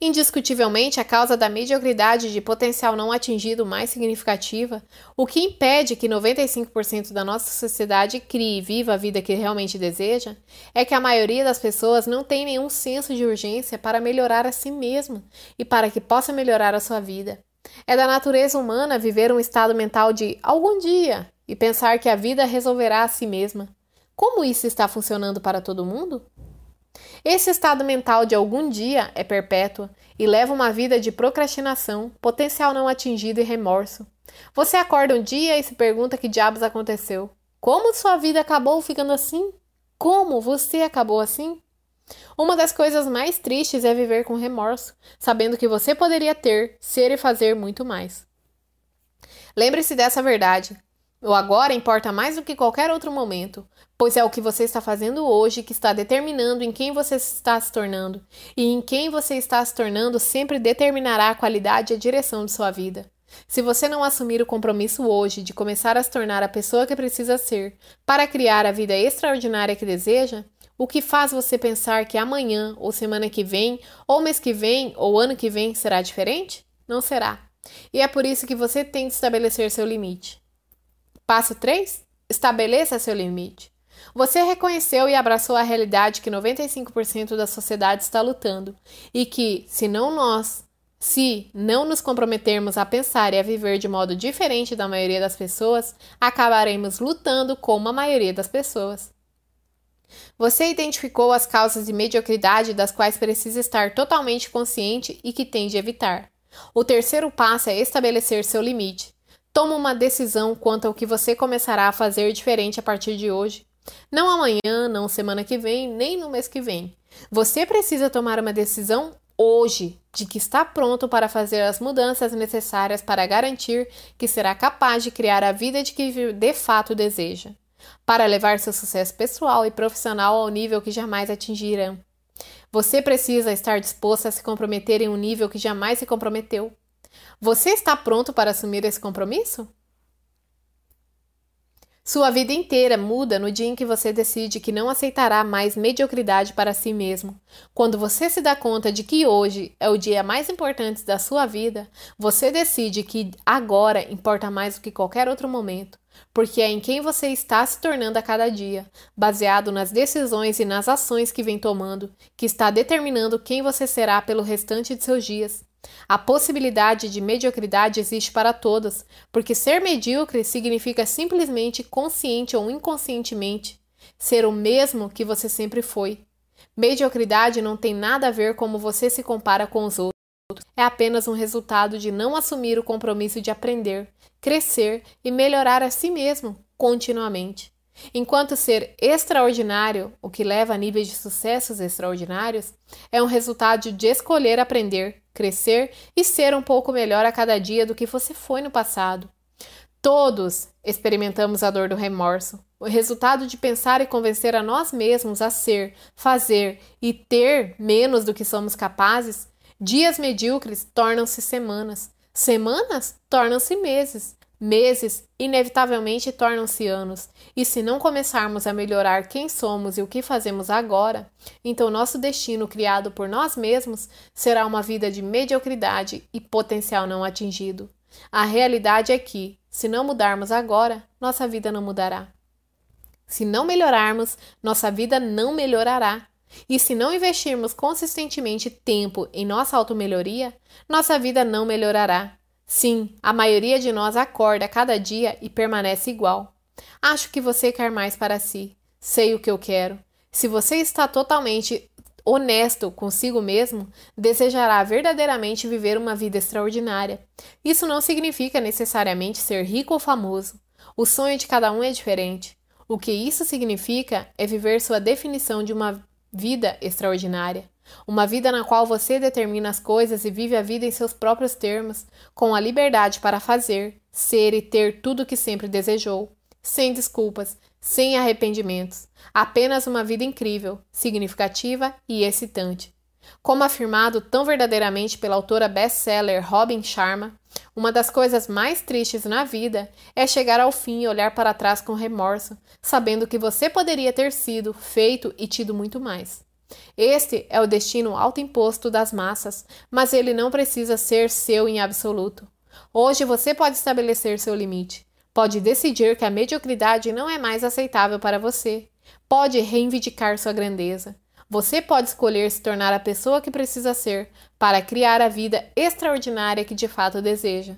Indiscutivelmente, a causa da mediocridade de potencial não atingido mais significativa, o que impede que 95% da nossa sociedade crie e viva a vida que realmente deseja, é que a maioria das pessoas não tem nenhum senso de urgência para melhorar a si mesma e para que possa melhorar a sua vida. É da natureza humana viver um estado mental de algum dia e pensar que a vida resolverá a si mesma. Como isso está funcionando para todo mundo? Esse estado mental de algum dia é perpétuo e leva uma vida de procrastinação, potencial não atingido e remorso. Você acorda um dia e se pergunta que diabos aconteceu. Como sua vida acabou ficando assim? Como você acabou assim? Uma das coisas mais tristes é viver com remorso, sabendo que você poderia ter, ser e fazer muito mais. Lembre-se dessa verdade. O agora importa mais do que qualquer outro momento, pois é o que você está fazendo hoje que está determinando em quem você está se tornando, e em quem você está se tornando sempre determinará a qualidade e a direção de sua vida. Se você não assumir o compromisso hoje de começar a se tornar a pessoa que precisa ser para criar a vida extraordinária que deseja, o que faz você pensar que amanhã, ou semana que vem, ou mês que vem, ou ano que vem será diferente? Não será. E é por isso que você tem de estabelecer seu limite. Passo 3: estabeleça seu limite. Você reconheceu e abraçou a realidade que 95% da sociedade está lutando e que, se não nós, se não nos comprometermos a pensar e a viver de modo diferente da maioria das pessoas, acabaremos lutando como a maioria das pessoas. Você identificou as causas de mediocridade das quais precisa estar totalmente consciente e que tem de evitar. O terceiro passo é estabelecer seu limite. Toma uma decisão quanto ao que você começará a fazer diferente a partir de hoje. Não amanhã, não semana que vem, nem no mês que vem. Você precisa tomar uma decisão hoje de que está pronto para fazer as mudanças necessárias para garantir que será capaz de criar a vida de que de fato deseja, para levar seu sucesso pessoal e profissional ao nível que jamais atingirão. Você precisa estar disposto a se comprometer em um nível que jamais se comprometeu. Você está pronto para assumir esse compromisso? Sua vida inteira muda no dia em que você decide que não aceitará mais mediocridade para si mesmo. Quando você se dá conta de que hoje é o dia mais importante da sua vida, você decide que agora importa mais do que qualquer outro momento, porque é em quem você está se tornando a cada dia, baseado nas decisões e nas ações que vem tomando, que está determinando quem você será pelo restante de seus dias. A possibilidade de mediocridade existe para todas, porque ser medíocre significa simplesmente consciente ou inconscientemente ser o mesmo que você sempre foi. Mediocridade não tem nada a ver como você se compara com os outros. É apenas um resultado de não assumir o compromisso de aprender, crescer e melhorar a si mesmo continuamente. Enquanto ser extraordinário, o que leva a níveis de sucessos extraordinários, é um resultado de escolher aprender, crescer e ser um pouco melhor a cada dia do que você foi no passado. Todos experimentamos a dor do remorso, o resultado de pensar e convencer a nós mesmos a ser, fazer e ter menos do que somos capazes. Dias medíocres tornam-se semanas, semanas tornam-se meses, Meses, inevitavelmente, tornam-se anos, e se não começarmos a melhorar quem somos e o que fazemos agora, então nosso destino criado por nós mesmos será uma vida de mediocridade e potencial não atingido. A realidade é que, se não mudarmos agora, nossa vida não mudará. Se não melhorarmos, nossa vida não melhorará. E se não investirmos consistentemente tempo em nossa automelhoria, nossa vida não melhorará. Sim, a maioria de nós acorda cada dia e permanece igual. Acho que você quer mais para si. Sei o que eu quero. Se você está totalmente honesto consigo mesmo, desejará verdadeiramente viver uma vida extraordinária. Isso não significa necessariamente ser rico ou famoso. O sonho de cada um é diferente. O que isso significa é viver sua definição de uma vida extraordinária. Uma vida na qual você determina as coisas e vive a vida em seus próprios termos, com a liberdade para fazer, ser e ter tudo o que sempre desejou, sem desculpas, sem arrependimentos, apenas uma vida incrível, significativa e excitante. Como afirmado tão verdadeiramente pela autora best-seller Robin Sharma, uma das coisas mais tristes na vida é chegar ao fim e olhar para trás com remorso, sabendo que você poderia ter sido, feito e tido muito mais. Este é o destino autoimposto das massas, mas ele não precisa ser seu em absoluto. Hoje você pode estabelecer seu limite. Pode decidir que a mediocridade não é mais aceitável para você. Pode reivindicar sua grandeza. Você pode escolher se tornar a pessoa que precisa ser para criar a vida extraordinária que de fato deseja.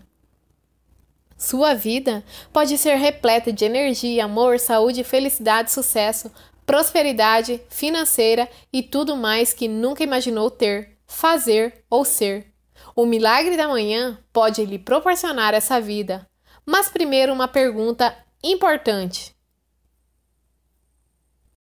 Sua vida pode ser repleta de energia, amor, saúde, felicidade, sucesso, prosperidade financeira e tudo mais que nunca imaginou ter, fazer ou ser. O milagre da manhã pode lhe proporcionar essa vida. Mas primeiro uma pergunta importante.